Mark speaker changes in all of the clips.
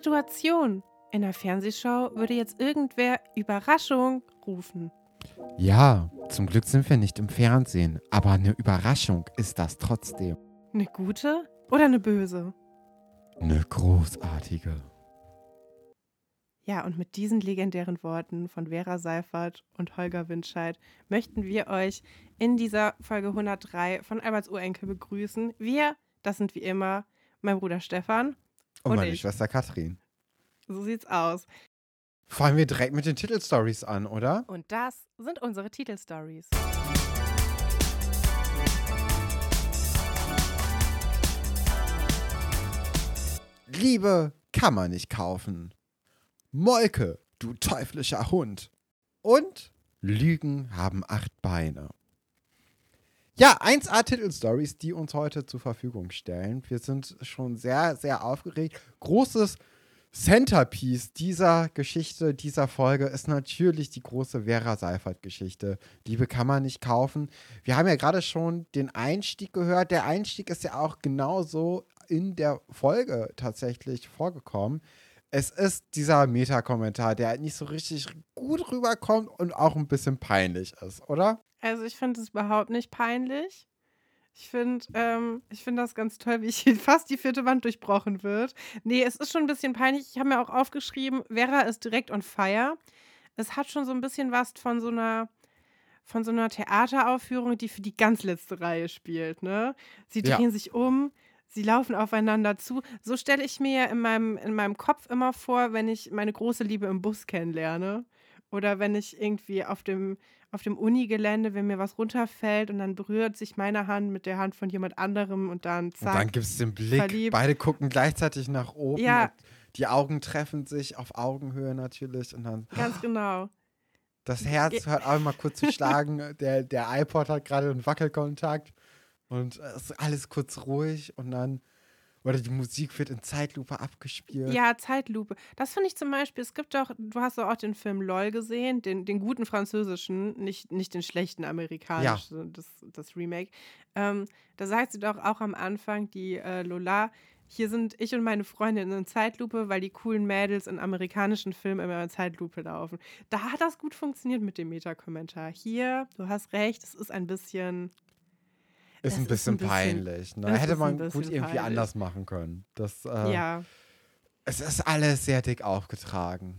Speaker 1: Situation. In der Fernsehshow würde jetzt irgendwer Überraschung rufen.
Speaker 2: Ja, zum Glück sind wir nicht im Fernsehen, aber eine Überraschung ist das trotzdem.
Speaker 1: Eine gute oder eine böse?
Speaker 2: Eine großartige.
Speaker 1: Ja, und mit diesen legendären Worten von Vera Seifert und Holger Windscheid möchten wir euch in dieser Folge 103 von Alberts Urenkel begrüßen. Wir, das sind wie immer mein Bruder Stefan.
Speaker 2: Und,
Speaker 1: Und
Speaker 2: meine
Speaker 1: ich.
Speaker 2: Schwester Katrin.
Speaker 1: So sieht's aus.
Speaker 2: Fangen wir direkt mit den Titelstories an, oder?
Speaker 1: Und das sind unsere Titelstories.
Speaker 2: Liebe kann man nicht kaufen. Molke, du teuflischer Hund. Und Lügen haben acht Beine. Ja, 1A Titelstories, die uns heute zur Verfügung stellen. Wir sind schon sehr, sehr aufgeregt. Großes Centerpiece dieser Geschichte, dieser Folge ist natürlich die große Vera Seifert-Geschichte. Liebe kann man nicht kaufen. Wir haben ja gerade schon den Einstieg gehört. Der Einstieg ist ja auch genauso in der Folge tatsächlich vorgekommen. Es ist dieser Meta-Kommentar, der halt nicht so richtig gut rüberkommt und auch ein bisschen peinlich ist, oder?
Speaker 1: Also ich finde es überhaupt nicht peinlich. Ich finde ähm, ich find das ganz toll, wie hier fast die vierte Wand durchbrochen wird. Nee, es ist schon ein bisschen peinlich. Ich habe mir auch aufgeschrieben, Vera ist direkt on fire. Es hat schon so ein bisschen was von so einer von so einer Theateraufführung, die für die ganz letzte Reihe spielt, ne? Sie
Speaker 2: Ja.
Speaker 1: drehen sich um, sie laufen aufeinander zu. So stelle ich mir in meinem, in meinem Kopf immer vor, wenn ich meine große Liebe im Bus kennenlerne. Oder wenn ich irgendwie auf dem, auf dem Unigelände, wenn mir was runterfällt und dann berührt sich meine Hand mit der Hand von jemand anderem und dann
Speaker 2: Und
Speaker 1: zack.
Speaker 2: dann gibt es den Blick.
Speaker 1: verliebt.
Speaker 2: Beide gucken gleichzeitig nach oben.
Speaker 1: Ja.
Speaker 2: Und die Augen treffen sich auf Augenhöhe natürlich. Und dann
Speaker 1: Ganz genau.
Speaker 2: das Herz hört auch mal kurz zu schlagen. der, der iPod hat gerade einen Wackelkontakt. Und es ist alles kurz ruhig. Und dann, oder die Musik wird in Zeitlupe abgespielt.
Speaker 1: Ja, Zeitlupe. Das finde ich zum Beispiel, es gibt doch, du hast doch auch den Film LOL gesehen, den, den guten französischen, nicht, nicht den schlechten amerikanischen, das, das Remake. Ähm, da sagt sie doch auch am Anfang, die äh, Lola, hier sind ich und meine Freundin in Zeitlupe, weil die coolen Mädels in amerikanischen Filmen immer in Zeitlupe laufen. Da hat das gut funktioniert mit dem Meta-Kommentar. Hier, du hast recht, es ist ein bisschen.
Speaker 2: Ist ein
Speaker 1: ist
Speaker 2: bisschen
Speaker 1: ein bisschen-
Speaker 2: peinlich. Ne? Hätte
Speaker 1: ist
Speaker 2: man gut
Speaker 1: bisschen
Speaker 2: irgendwie
Speaker 1: peinlich.
Speaker 2: anders machen können. Das, äh,
Speaker 1: Ja.
Speaker 2: Es ist alles sehr dick aufgetragen.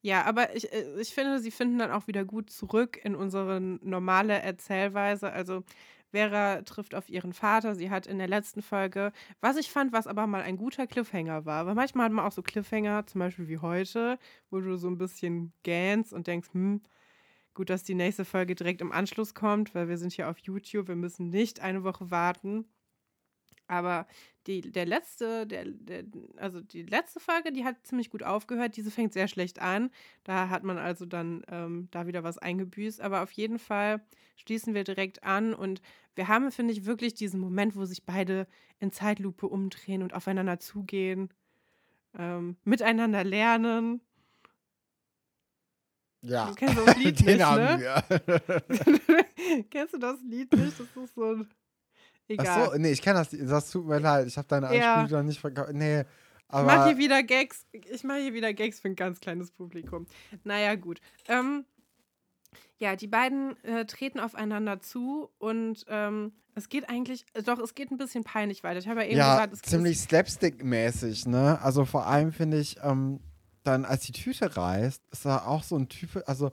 Speaker 1: Ja, aber ich, äh, ich finde, sie finden dann auch wieder gut zurück in unsere normale Erzählweise. Also Vera trifft auf ihren Vater. Sie hat in der letzten Folge, was ich fand, was aber mal ein guter Cliffhanger war. Weil manchmal hat man auch so Cliffhanger, zum Beispiel wie heute, wo du so ein bisschen gähnst und denkst, hm, gut, dass die nächste Folge direkt im Anschluss kommt, weil wir sind hier auf YouTube. Wir müssen nicht eine Woche warten. Aber die, der letzte, der, der, also die letzte Folge, die hat ziemlich gut aufgehört. Diese fängt sehr schlecht an. Da hat man also dann ähm, da wieder was eingebüßt. Aber auf jeden Fall schließen wir direkt an und wir haben, finde ich, wirklich diesen Moment, wo sich beide in Zeitlupe umdrehen und aufeinander zugehen, ähm, miteinander lernen.
Speaker 2: Ja.
Speaker 1: Du kennst das Lied
Speaker 2: Den
Speaker 1: nicht,
Speaker 2: haben
Speaker 1: ne?
Speaker 2: wir.
Speaker 1: Kennst du das Lied nicht? Das ist so ein. Egal.
Speaker 2: Ach so, nee, ich kenne das. Das tut mir leid. Ich habe deine
Speaker 1: Ja.
Speaker 2: Anspielung nicht verkauft. Nee,
Speaker 1: Ich mache
Speaker 2: aber
Speaker 1: hier wieder Gags. Ich mache hier wieder Gags für ein ganz kleines Publikum. Naja, gut. Ähm, ja, die beiden äh, treten aufeinander zu und ähm, es geht eigentlich, doch, es geht ein bisschen peinlich weiter. Ich habe ja eben
Speaker 2: ja,
Speaker 1: gesagt, es
Speaker 2: ziemlich slapstick-mäßig, ne? Also vor allem finde ich, ähm, dann als die Tüte reißt, ist da auch so ein Typ, also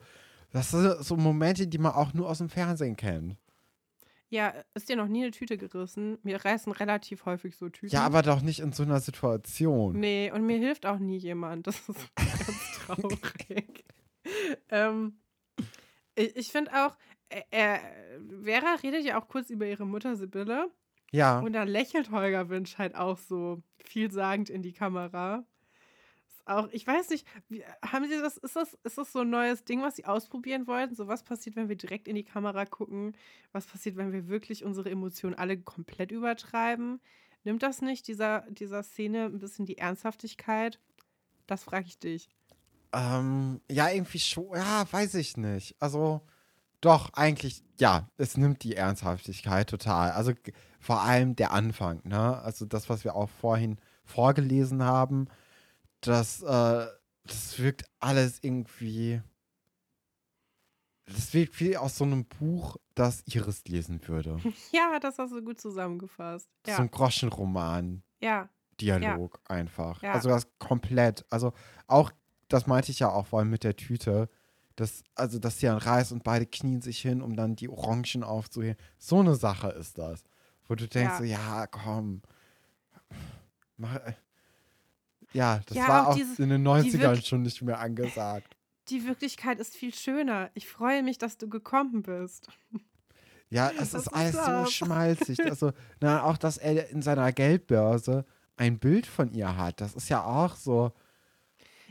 Speaker 2: das sind so Momente, die man auch nur aus dem Fernsehen kennt.
Speaker 1: Ja, ist dir noch nie eine Tüte gerissen? Mir reißen relativ häufig so Tüten.
Speaker 2: Ja, aber doch nicht in so einer Situation.
Speaker 1: Nee, und mir hilft auch nie jemand. Das ist ganz traurig. ähm, ich ich finde auch, äh, äh, Vera redet ja auch kurz über ihre Mutter Sibylle.
Speaker 2: Ja.
Speaker 1: Und dann lächelt Holger Winsch halt auch so vielsagend in die Kamera. Auch, ich weiß nicht, wie, haben Sie das, ist das, ist das so ein neues Ding, was Sie ausprobieren wollten? So, was passiert, wenn wir direkt in die Kamera gucken? Was passiert, wenn wir wirklich unsere Emotionen alle komplett übertreiben? Nimmt das nicht dieser, dieser Szene ein bisschen die Ernsthaftigkeit? Das frage ich dich.
Speaker 2: Ähm, ja, irgendwie schon. Ja, weiß ich nicht. Also, doch, eigentlich, ja, es nimmt die Ernsthaftigkeit total. Also, vor allem der Anfang, ne? Also, das, was wir auch vorhin vorgelesen haben, das, äh, das wirkt alles irgendwie. Das wirkt wie aus so einem Buch, das Iris lesen würde.
Speaker 1: Ja, das hast du gut zusammengefasst.
Speaker 2: So
Speaker 1: Ja,
Speaker 2: ein Groschenroman.
Speaker 1: ja,
Speaker 2: Dialog einfach.
Speaker 1: Ja.
Speaker 2: Also das komplett. Also auch, das meinte ich ja auch vorhin mit der Tüte. Das, also, dass sie dann reißt und beide knien sich hin, um dann die Orangen aufzuheben. So eine Sache ist das. Wo du denkst,
Speaker 1: Ja.
Speaker 2: so, ja, komm. Mach, äh. Ja, das
Speaker 1: Ja,
Speaker 2: war
Speaker 1: auch
Speaker 2: auch
Speaker 1: dieses-
Speaker 2: in den
Speaker 1: die
Speaker 2: 90ern
Speaker 1: wirk-
Speaker 2: schon nicht mehr angesagt.
Speaker 1: die Wirklichkeit ist viel schöner. Ich freue mich, dass du gekommen bist.
Speaker 2: Ja, es ist
Speaker 1: ist
Speaker 2: alles so
Speaker 1: das?
Speaker 2: schmalzig. Also, na, auch, dass er in seiner Geldbörse ein Bild von ihr hat. Das ist ja auch so.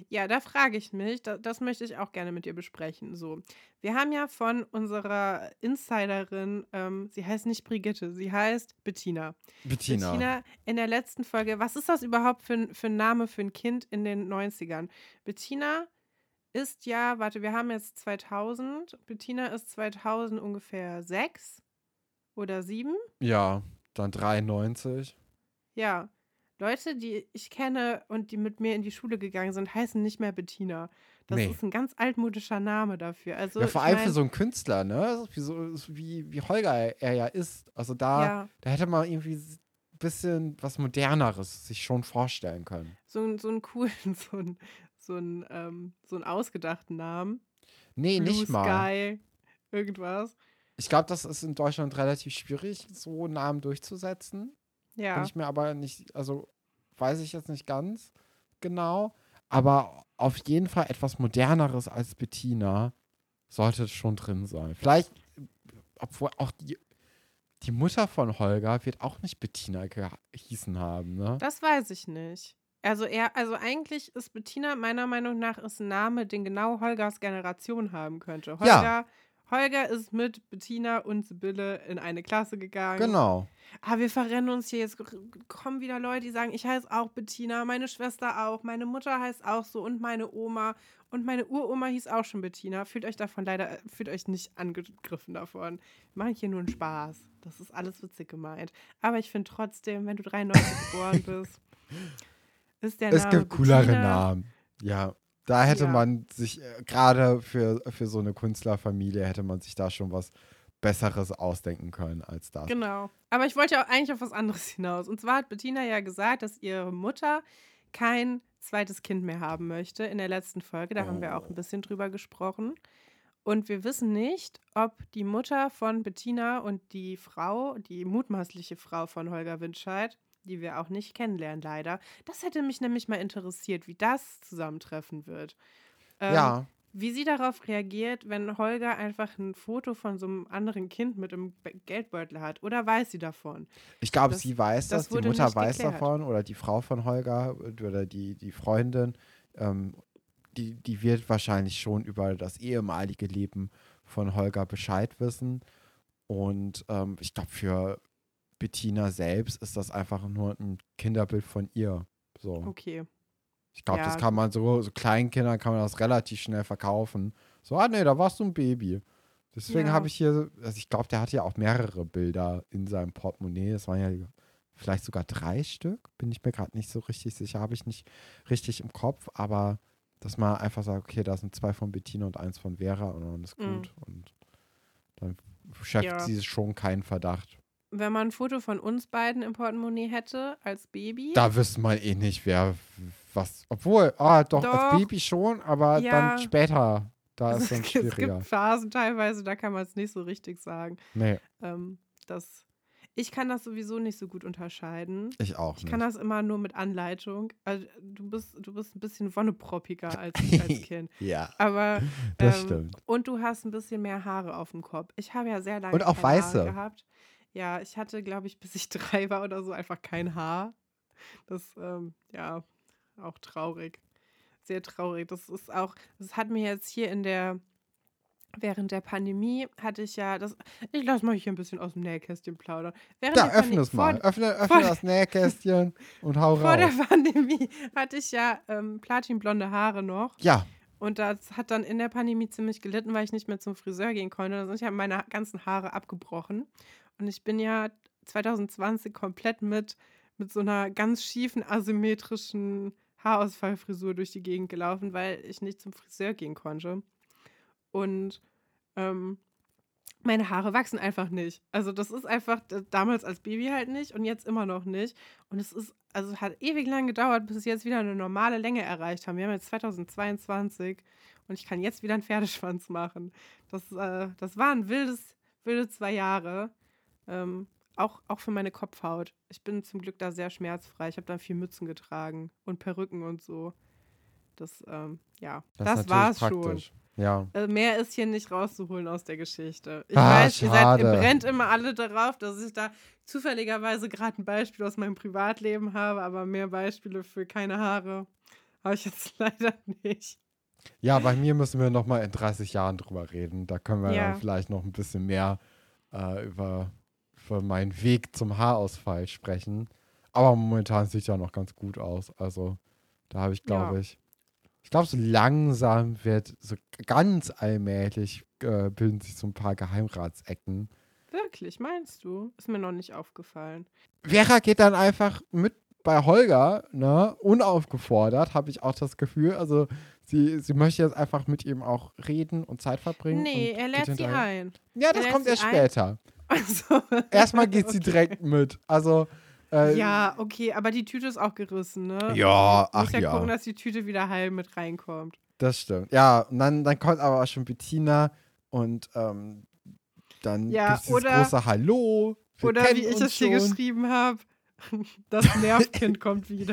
Speaker 1: Ja, da frage ich mich, da, das möchte ich auch gerne mit dir besprechen. So, wir haben ja von unserer Insiderin, ähm, sie heißt nicht Brigitte, sie heißt Bettina.
Speaker 2: Bettina.
Speaker 1: Bettina in der letzten Folge, was ist das überhaupt für, ein- für ein Name für ein Kind in den 90ern? Bettina ist ja, warte, wir haben jetzt 2000, Bettina ist 2000 ungefähr sechs oder sieben.
Speaker 2: Ja, dann 93.
Speaker 1: Ja, Leute, die ich kenne und die mit mir in die Schule gegangen sind, heißen nicht mehr Bettina. Das
Speaker 2: Nee.
Speaker 1: ist ein ganz altmodischer Name dafür. Also,
Speaker 2: ja, vor
Speaker 1: ich
Speaker 2: allem für
Speaker 1: mein,
Speaker 2: so einen Künstler, ne? Wie, so, wie, wie Holger er ja ist. Also da,
Speaker 1: ja,
Speaker 2: da hätte man irgendwie ein bisschen was Moderneres sich schon vorstellen können.
Speaker 1: so, so einen coolen, so einen, so einen, ähm, so einen ausgedachten Namen.
Speaker 2: Nee,
Speaker 1: Blue
Speaker 2: nicht mal.
Speaker 1: Sky, irgendwas.
Speaker 2: Ich glaube, das ist in Deutschland relativ schwierig, so Namen durchzusetzen. Bin
Speaker 1: Ja,
Speaker 2: ich mir aber nicht, also weiß ich jetzt nicht ganz genau. Aber auf jeden Fall etwas Moderneres als Bettina sollte schon drin sein. Vielleicht, obwohl auch die, die Mutter von Holger wird auch nicht Bettina gehießen haben, ne?
Speaker 1: das weiß ich nicht. Also er, also eigentlich ist Bettina meiner Meinung nach ist ein Name, den genau Holgers Generation haben könnte. Holger,
Speaker 2: Ja.
Speaker 1: Holger ist mit Bettina und Sibylle in eine Klasse gegangen.
Speaker 2: Genau.
Speaker 1: Ah, wir verrennen uns hier. Jetzt kommen wieder Leute, die sagen, ich heiße auch Bettina, meine Schwester auch, meine Mutter heißt auch so und meine Oma. Und meine Uroma hieß auch schon Bettina. Fühlt euch davon leider, äh, fühlt euch nicht angegriffen davon. Wir machen hier nur einen Spaß. Das ist alles witzig gemeint. Aber ich finde trotzdem, wenn du 93 geboren bist, ist der
Speaker 2: Es
Speaker 1: Name
Speaker 2: gibt coolere
Speaker 1: Bettina,
Speaker 2: Namen. Ja. Da hätte
Speaker 1: Ja.
Speaker 2: man sich, äh, gerade für, für so eine Künstlerfamilie, hätte man sich da schon was Besseres ausdenken können als das.
Speaker 1: Genau. Aber ich wollte ja auch eigentlich auf was anderes hinaus. Und zwar hat Bettina ja gesagt, dass ihre Mutter kein zweites Kind mehr haben möchte in der letzten Folge. Da haben wir auch ein bisschen drüber gesprochen. Und wir wissen nicht, ob die Mutter von Bettina und die Frau, die mutmaßliche Frau von Holger Windscheid, die wir auch nicht kennenlernen, leider. Das hätte mich nämlich mal interessiert, wie das zusammentreffen wird. Ähm,
Speaker 2: Ja,
Speaker 1: Wie sie darauf reagiert, wenn Holger einfach ein Foto von so einem anderen Kind mit im Be- Geldbeutel hat. Oder weiß sie davon?
Speaker 2: ich glaube, sie weiß
Speaker 1: das
Speaker 2: das, die Mutter weiß
Speaker 1: geklärt.
Speaker 2: davon oder die Frau von Holger äh, oder die, die Freundin, ähm, die, die wird wahrscheinlich schon über das ehemalige Leben von Holger Bescheid wissen. Und ähm, ich glaube, für Bettina selbst ist das einfach nur ein Kinderbild von ihr. So.
Speaker 1: Okay.
Speaker 2: Ich glaube, das
Speaker 1: Ja.
Speaker 2: kann man so, so Kleinkindern kann man das relativ schnell verkaufen. So, ah nee, da warst du ein Baby. Deswegen
Speaker 1: Ja.
Speaker 2: habe ich hier, also ich glaube, der hat ja auch mehrere Bilder in seinem Portemonnaie. Das waren ja vielleicht sogar drei Stück. Bin ich mir gerade nicht so richtig sicher, habe ich nicht richtig im Kopf, aber dass man einfach sagt, okay, da sind zwei von Bettina und eins von Vera und dann ist
Speaker 1: Mhm.
Speaker 2: gut. Und dann schafft
Speaker 1: Ja.
Speaker 2: sie schon keinen Verdacht.
Speaker 1: Wenn man ein Foto von uns beiden im Portemonnaie hätte, als Baby.
Speaker 2: Da wüsste man eh nicht, wer was. Obwohl, ah, doch,
Speaker 1: Doch.
Speaker 2: als Baby schon, aber
Speaker 1: Ja.
Speaker 2: dann später. Da ist dann
Speaker 1: es
Speaker 2: schwieriger.
Speaker 1: gibt Phasen teilweise, da kann man es nicht so richtig sagen.
Speaker 2: Nee,
Speaker 1: Ähm, das, ich kann das sowieso nicht so gut unterscheiden.
Speaker 2: ich auch
Speaker 1: Ich
Speaker 2: nicht.
Speaker 1: kann das immer nur mit Anleitung. Also, du, bist, du bist ein bisschen wonneproppiger als ich als Kind.
Speaker 2: ja,
Speaker 1: Aber
Speaker 2: das
Speaker 1: ähm,
Speaker 2: stimmt.
Speaker 1: Und du hast ein bisschen mehr Haare auf dem Kopf. Ich habe ja sehr lange
Speaker 2: Und auch weiße.
Speaker 1: Haare gehabt. Ja, ich hatte, glaube ich, bis ich drei war oder so, einfach kein Haar. Das, ähm, ja, auch traurig. Sehr traurig. Das ist auch, das hat mir jetzt hier in der, während der Pandemie hatte ich ja, das, ich lasse mal hier ein bisschen aus dem Nähkästchen plaudern. Während
Speaker 2: Da,
Speaker 1: der
Speaker 2: öffne es
Speaker 1: vor-
Speaker 2: mal. Öffne, öffne
Speaker 1: vor-
Speaker 2: das Nähkästchen und hau
Speaker 1: Vor der
Speaker 2: raus.
Speaker 1: Pandemie hatte ich ja ähm, platinblonde Haare noch.
Speaker 2: Ja,
Speaker 1: Und das hat dann in der Pandemie ziemlich gelitten, weil ich nicht mehr zum Friseur gehen konnte. Da sind ja meine ganzen Haare abgebrochen. Und ich bin ja 2020 komplett mit mit so einer ganz schiefen, asymmetrischen Haarausfallfrisur durch die Gegend gelaufen, weil ich nicht zum Friseur gehen konnte. Und ähm, meine Haare wachsen einfach nicht. Also das ist einfach damals als Baby halt nicht und jetzt immer noch nicht. Und es ist, also hat ewig lang gedauert, bis es jetzt wieder eine normale Länge erreicht haben. Wir haben jetzt 2022 und ich kann jetzt wieder einen Pferdeschwanz machen. Das, äh, das waren wildes, wilde zwei Jahre. Ähm, auch, auch für meine Kopfhaut. Ich bin zum Glück da sehr schmerzfrei. Ich habe da viel Mützen getragen und Perücken und so. Das, ähm, ja, das, das war's praktisch. schon.
Speaker 2: Ja.
Speaker 1: Also mehr ist hier nicht rauszuholen aus der Geschichte. Ich ah, weiß, ihr, seid, ihr brennt immer alle darauf, dass ich da zufälligerweise gerade ein Beispiel aus meinem Privatleben habe, aber mehr Beispiele für keine Haare habe ich jetzt leider nicht.
Speaker 2: Ja, bei mir müssen wir noch mal in 30 Jahren drüber reden. Da können wir ja. dann vielleicht noch ein bisschen mehr äh, über, über meinen Weg zum Haarausfall sprechen. Aber momentan sieht ja noch ganz gut aus. Also da habe ich, glaube ja. ich, ich glaube, so langsam wird, so ganz allmählich äh, bilden sich so ein paar Geheimratsecken.
Speaker 1: Wirklich, meinst du? Ist mir noch nicht aufgefallen.
Speaker 2: Vera geht dann einfach mit bei Holger, ne, unaufgefordert, habe ich auch das Gefühl. Also sie, sie möchte jetzt einfach mit ihm auch reden und Zeit verbringen.
Speaker 1: Nee, er lädt sie ein.
Speaker 2: Ja, das kommt erst später. Also, Erstmal geht okay. sie direkt mit. Also
Speaker 1: äh, ja, okay, aber die Tüte ist auch gerissen, ne?
Speaker 2: Ja, ach
Speaker 1: ja.
Speaker 2: ja
Speaker 1: gucken, dass die Tüte wieder heil mit reinkommt.
Speaker 2: Das stimmt. Ja, und dann, dann kommt aber auch schon Bettina und ähm, dann ja, gibt es dieses große Hallo.
Speaker 1: oder wie ich es hier geschrieben habe, das Nervkind kommt wieder.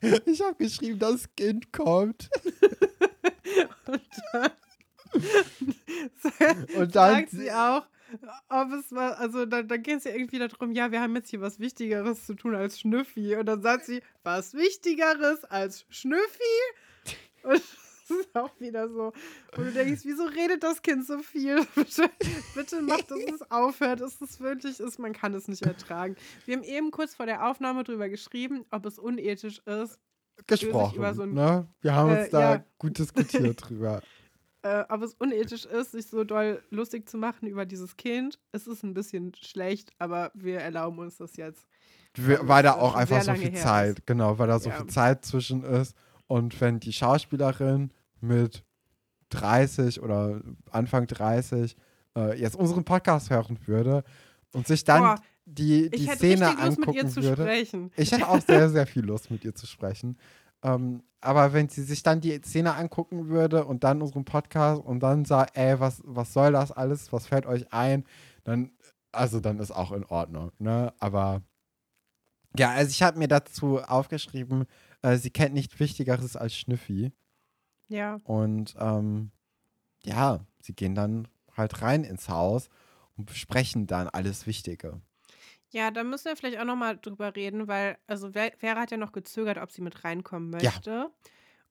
Speaker 2: ich habe geschrieben, das Kind kommt.
Speaker 1: und dann, und dann sagt sie auch, ob es war, also dann, dann geht es ja irgendwie darum, ja, wir haben jetzt hier was Wichtigeres zu tun als Schnüffi. Und dann sagt sie, was Wichtigeres als Schnüffi? Und das ist auch wieder so. Und du denkst, wieso redet das Kind so viel? bitte, bitte macht, dass es aufhört. Dass es wirklich ist, man kann es nicht ertragen. Wir haben eben kurz vor der Aufnahme drüber geschrieben, ob es unethisch ist.
Speaker 2: Gesprochen. So ein, ne? Wir haben uns äh, da ja. gut diskutiert drüber
Speaker 1: äh, ob es unethisch ist, sich so doll lustig zu machen über dieses Kind. Es ist ein bisschen schlecht, aber wir erlauben uns das jetzt.
Speaker 2: weil da auch einfach so viel Zeit, ist. genau, weil da so ja. viel Zeit zwischen ist. Und wenn die Schauspielerin mit 30 oder Anfang 30 äh, jetzt unseren Podcast hören würde und sich dann Boah, die, die Szene angucken würde. Sprechen. Ich hätte auch sehr, sehr viel Lust, mit ihr zu sprechen. Ähm, aber wenn sie sich dann die Szene angucken würde und dann unseren Podcast und dann sagt, ey, was, was soll das alles, was fällt euch ein, dann, also dann ist auch in Ordnung, ne? Aber ja, also ich habe mir dazu aufgeschrieben, äh, sie kennt nichts Wichtigeres als Schnüffi.
Speaker 1: Ja.
Speaker 2: Und ähm, ja, sie gehen dann halt rein ins Haus und besprechen dann alles Wichtige.
Speaker 1: Ja, da müssen wir vielleicht auch noch mal drüber reden, weil, also Vera hat ja noch gezögert, ob sie mit reinkommen möchte. Ja.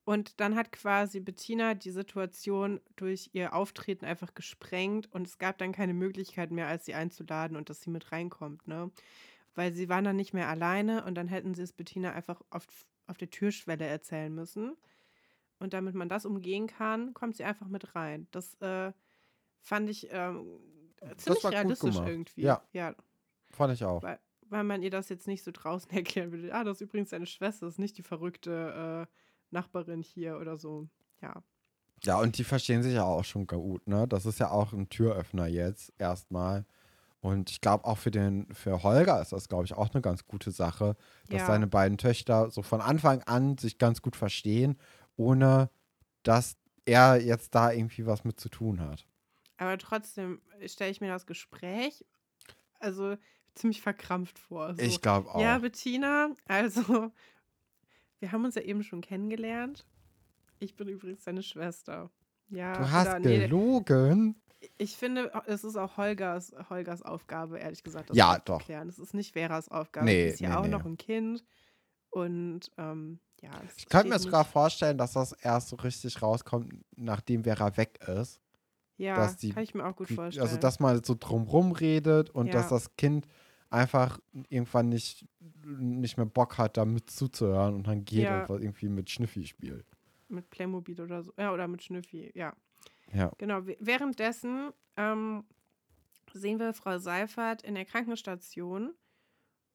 Speaker 1: Und dann hat quasi Bettina die Situation durch ihr Auftreten einfach gesprengt und es gab dann keine Möglichkeit mehr, als sie einzuladen und dass sie mit reinkommt, ne? Weil sie waren dann nicht mehr alleine und dann hätten sie es Bettina einfach auf, auf der Türschwelle erzählen müssen. Und damit man das umgehen kann, kommt sie einfach mit rein. Das äh, fand ich ähm, ziemlich realistisch irgendwie.
Speaker 2: Ja. ja. Fand ich auch.
Speaker 1: Weil, weil man ihr das jetzt nicht so draußen erklären würde. Ah, das ist übrigens deine Schwester, das ist nicht die verrückte äh, Nachbarin hier oder so. Ja.
Speaker 2: Ja, und die verstehen sich ja auch schon gut, ne? Das ist ja auch ein Türöffner jetzt erstmal. Und ich glaube auch für den, für Holger ist das, glaube ich, auch eine ganz gute Sache, dass ja. seine beiden Töchter so von Anfang an sich ganz gut verstehen, ohne dass er jetzt da irgendwie was mit zu tun hat.
Speaker 1: Aber trotzdem stelle ich mir das Gespräch, also ziemlich verkrampft vor.
Speaker 2: So, ich glaube auch.
Speaker 1: Ja, Bettina, also wir haben uns ja eben schon kennengelernt. Ich bin übrigens deine Schwester. Ja,
Speaker 2: du hast oder, gelogen.
Speaker 1: Nee, ich finde, es ist auch Holgers, Holgers Aufgabe, ehrlich gesagt,
Speaker 2: das ja, doch. zu
Speaker 1: klären. Es ist nicht Veras Aufgabe. Nee, Sie ist ja nee, auch nee. noch ein Kind. Und ähm, ja.
Speaker 2: Ich könnte mir sogar vorstellen, dass das erst so richtig rauskommt, nachdem Vera weg ist.
Speaker 1: Ja, die, kann ich mir auch gut also, vorstellen.
Speaker 2: Also, dass man so drumrum redet und ja. dass das Kind einfach irgendwann nicht, nicht mehr Bock hat, da mit zuzuhören und dann geht ja. und irgendwie mit Schnüffi spielt.
Speaker 1: Mit Playmobil oder so. Ja, oder mit Schnüffi, ja.
Speaker 2: Ja.
Speaker 1: Genau. Währenddessen ähm, sehen wir Frau Seifert in der Krankenstation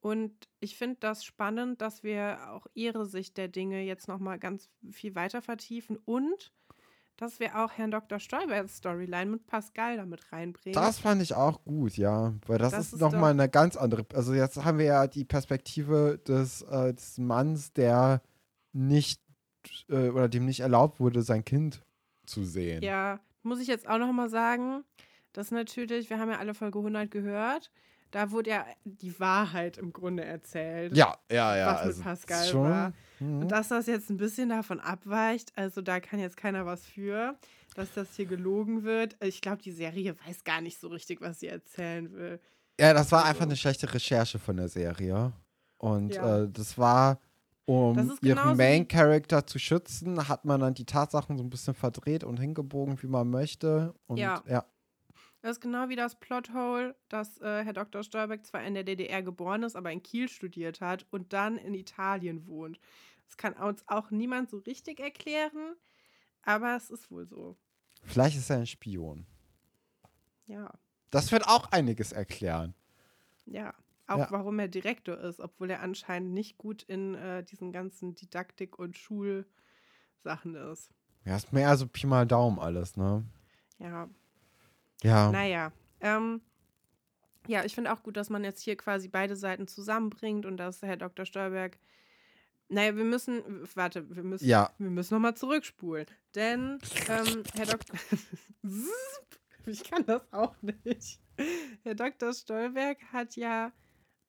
Speaker 1: Und ich finde das spannend, dass wir auch ihre Sicht der Dinge jetzt nochmal ganz viel weiter vertiefen und dass wir auch Herrn Dr. Stolbergs Storyline mit Pascal damit reinbringen.
Speaker 2: Das fand ich auch gut, ja. Weil das,
Speaker 1: Das
Speaker 2: ist,
Speaker 1: ist
Speaker 2: nochmal eine ganz andere. Also jetzt haben wir ja die Perspektive des, äh, des Manns, der nicht äh, oder dem nicht erlaubt wurde, sein Kind zu sehen.
Speaker 1: Ja, muss ich jetzt auch nochmal sagen, dass natürlich, wir haben ja alle Folge 100 gehört, da wurde ja die Wahrheit im Grunde erzählt.
Speaker 2: Ja, ja, ja.
Speaker 1: Was mit
Speaker 2: also
Speaker 1: Pascal
Speaker 2: schon,
Speaker 1: war.
Speaker 2: Mhm.
Speaker 1: Und dass das jetzt ein bisschen davon abweicht, also da kann jetzt keiner was für, dass das hier gelogen wird. Ich glaube, die Serie weiß gar nicht so richtig, was sie erzählen will.
Speaker 2: Ja, das war
Speaker 1: Also-
Speaker 2: einfach eine schlechte Recherche von der Serie. Und
Speaker 1: Ja.
Speaker 2: äh, das war, um
Speaker 1: Das
Speaker 2: ihren Main Character zu schützen, hat man dann die Tatsachen so ein bisschen verdreht und hingebogen, wie man möchte. Und
Speaker 1: Ja.
Speaker 2: ja.
Speaker 1: Das ist genau wie das Plothole, dass äh, Herr Dr. Stolberg zwar in der DDR geboren ist, aber in Kiel studiert hat und dann in Italien wohnt. Das kann uns auch niemand so richtig erklären, aber es ist wohl so.
Speaker 2: Vielleicht ist er ein Spion.
Speaker 1: Ja,
Speaker 2: Das wird auch einiges erklären.
Speaker 1: ja. Auch
Speaker 2: Ja.
Speaker 1: warum er Direktor ist, obwohl er anscheinend nicht gut in äh, diesen ganzen Didaktik- und Schulsachen ist.
Speaker 2: Ja, ist mehr so Pi mal Daumen alles, ne?
Speaker 1: Ja,
Speaker 2: Ja.
Speaker 1: Naja, ähm, ja, ich finde auch gut, dass man jetzt hier quasi beide Seiten zusammenbringt und dass Herr Dr. Stolberg. Naja, wir müssen, warte, wir müssen,
Speaker 2: Ja.
Speaker 1: wir müssen nochmal zurückspulen. Denn, ähm, Herr Dr. ich kann das auch nicht. Herr Dr. Stolberg hat ja,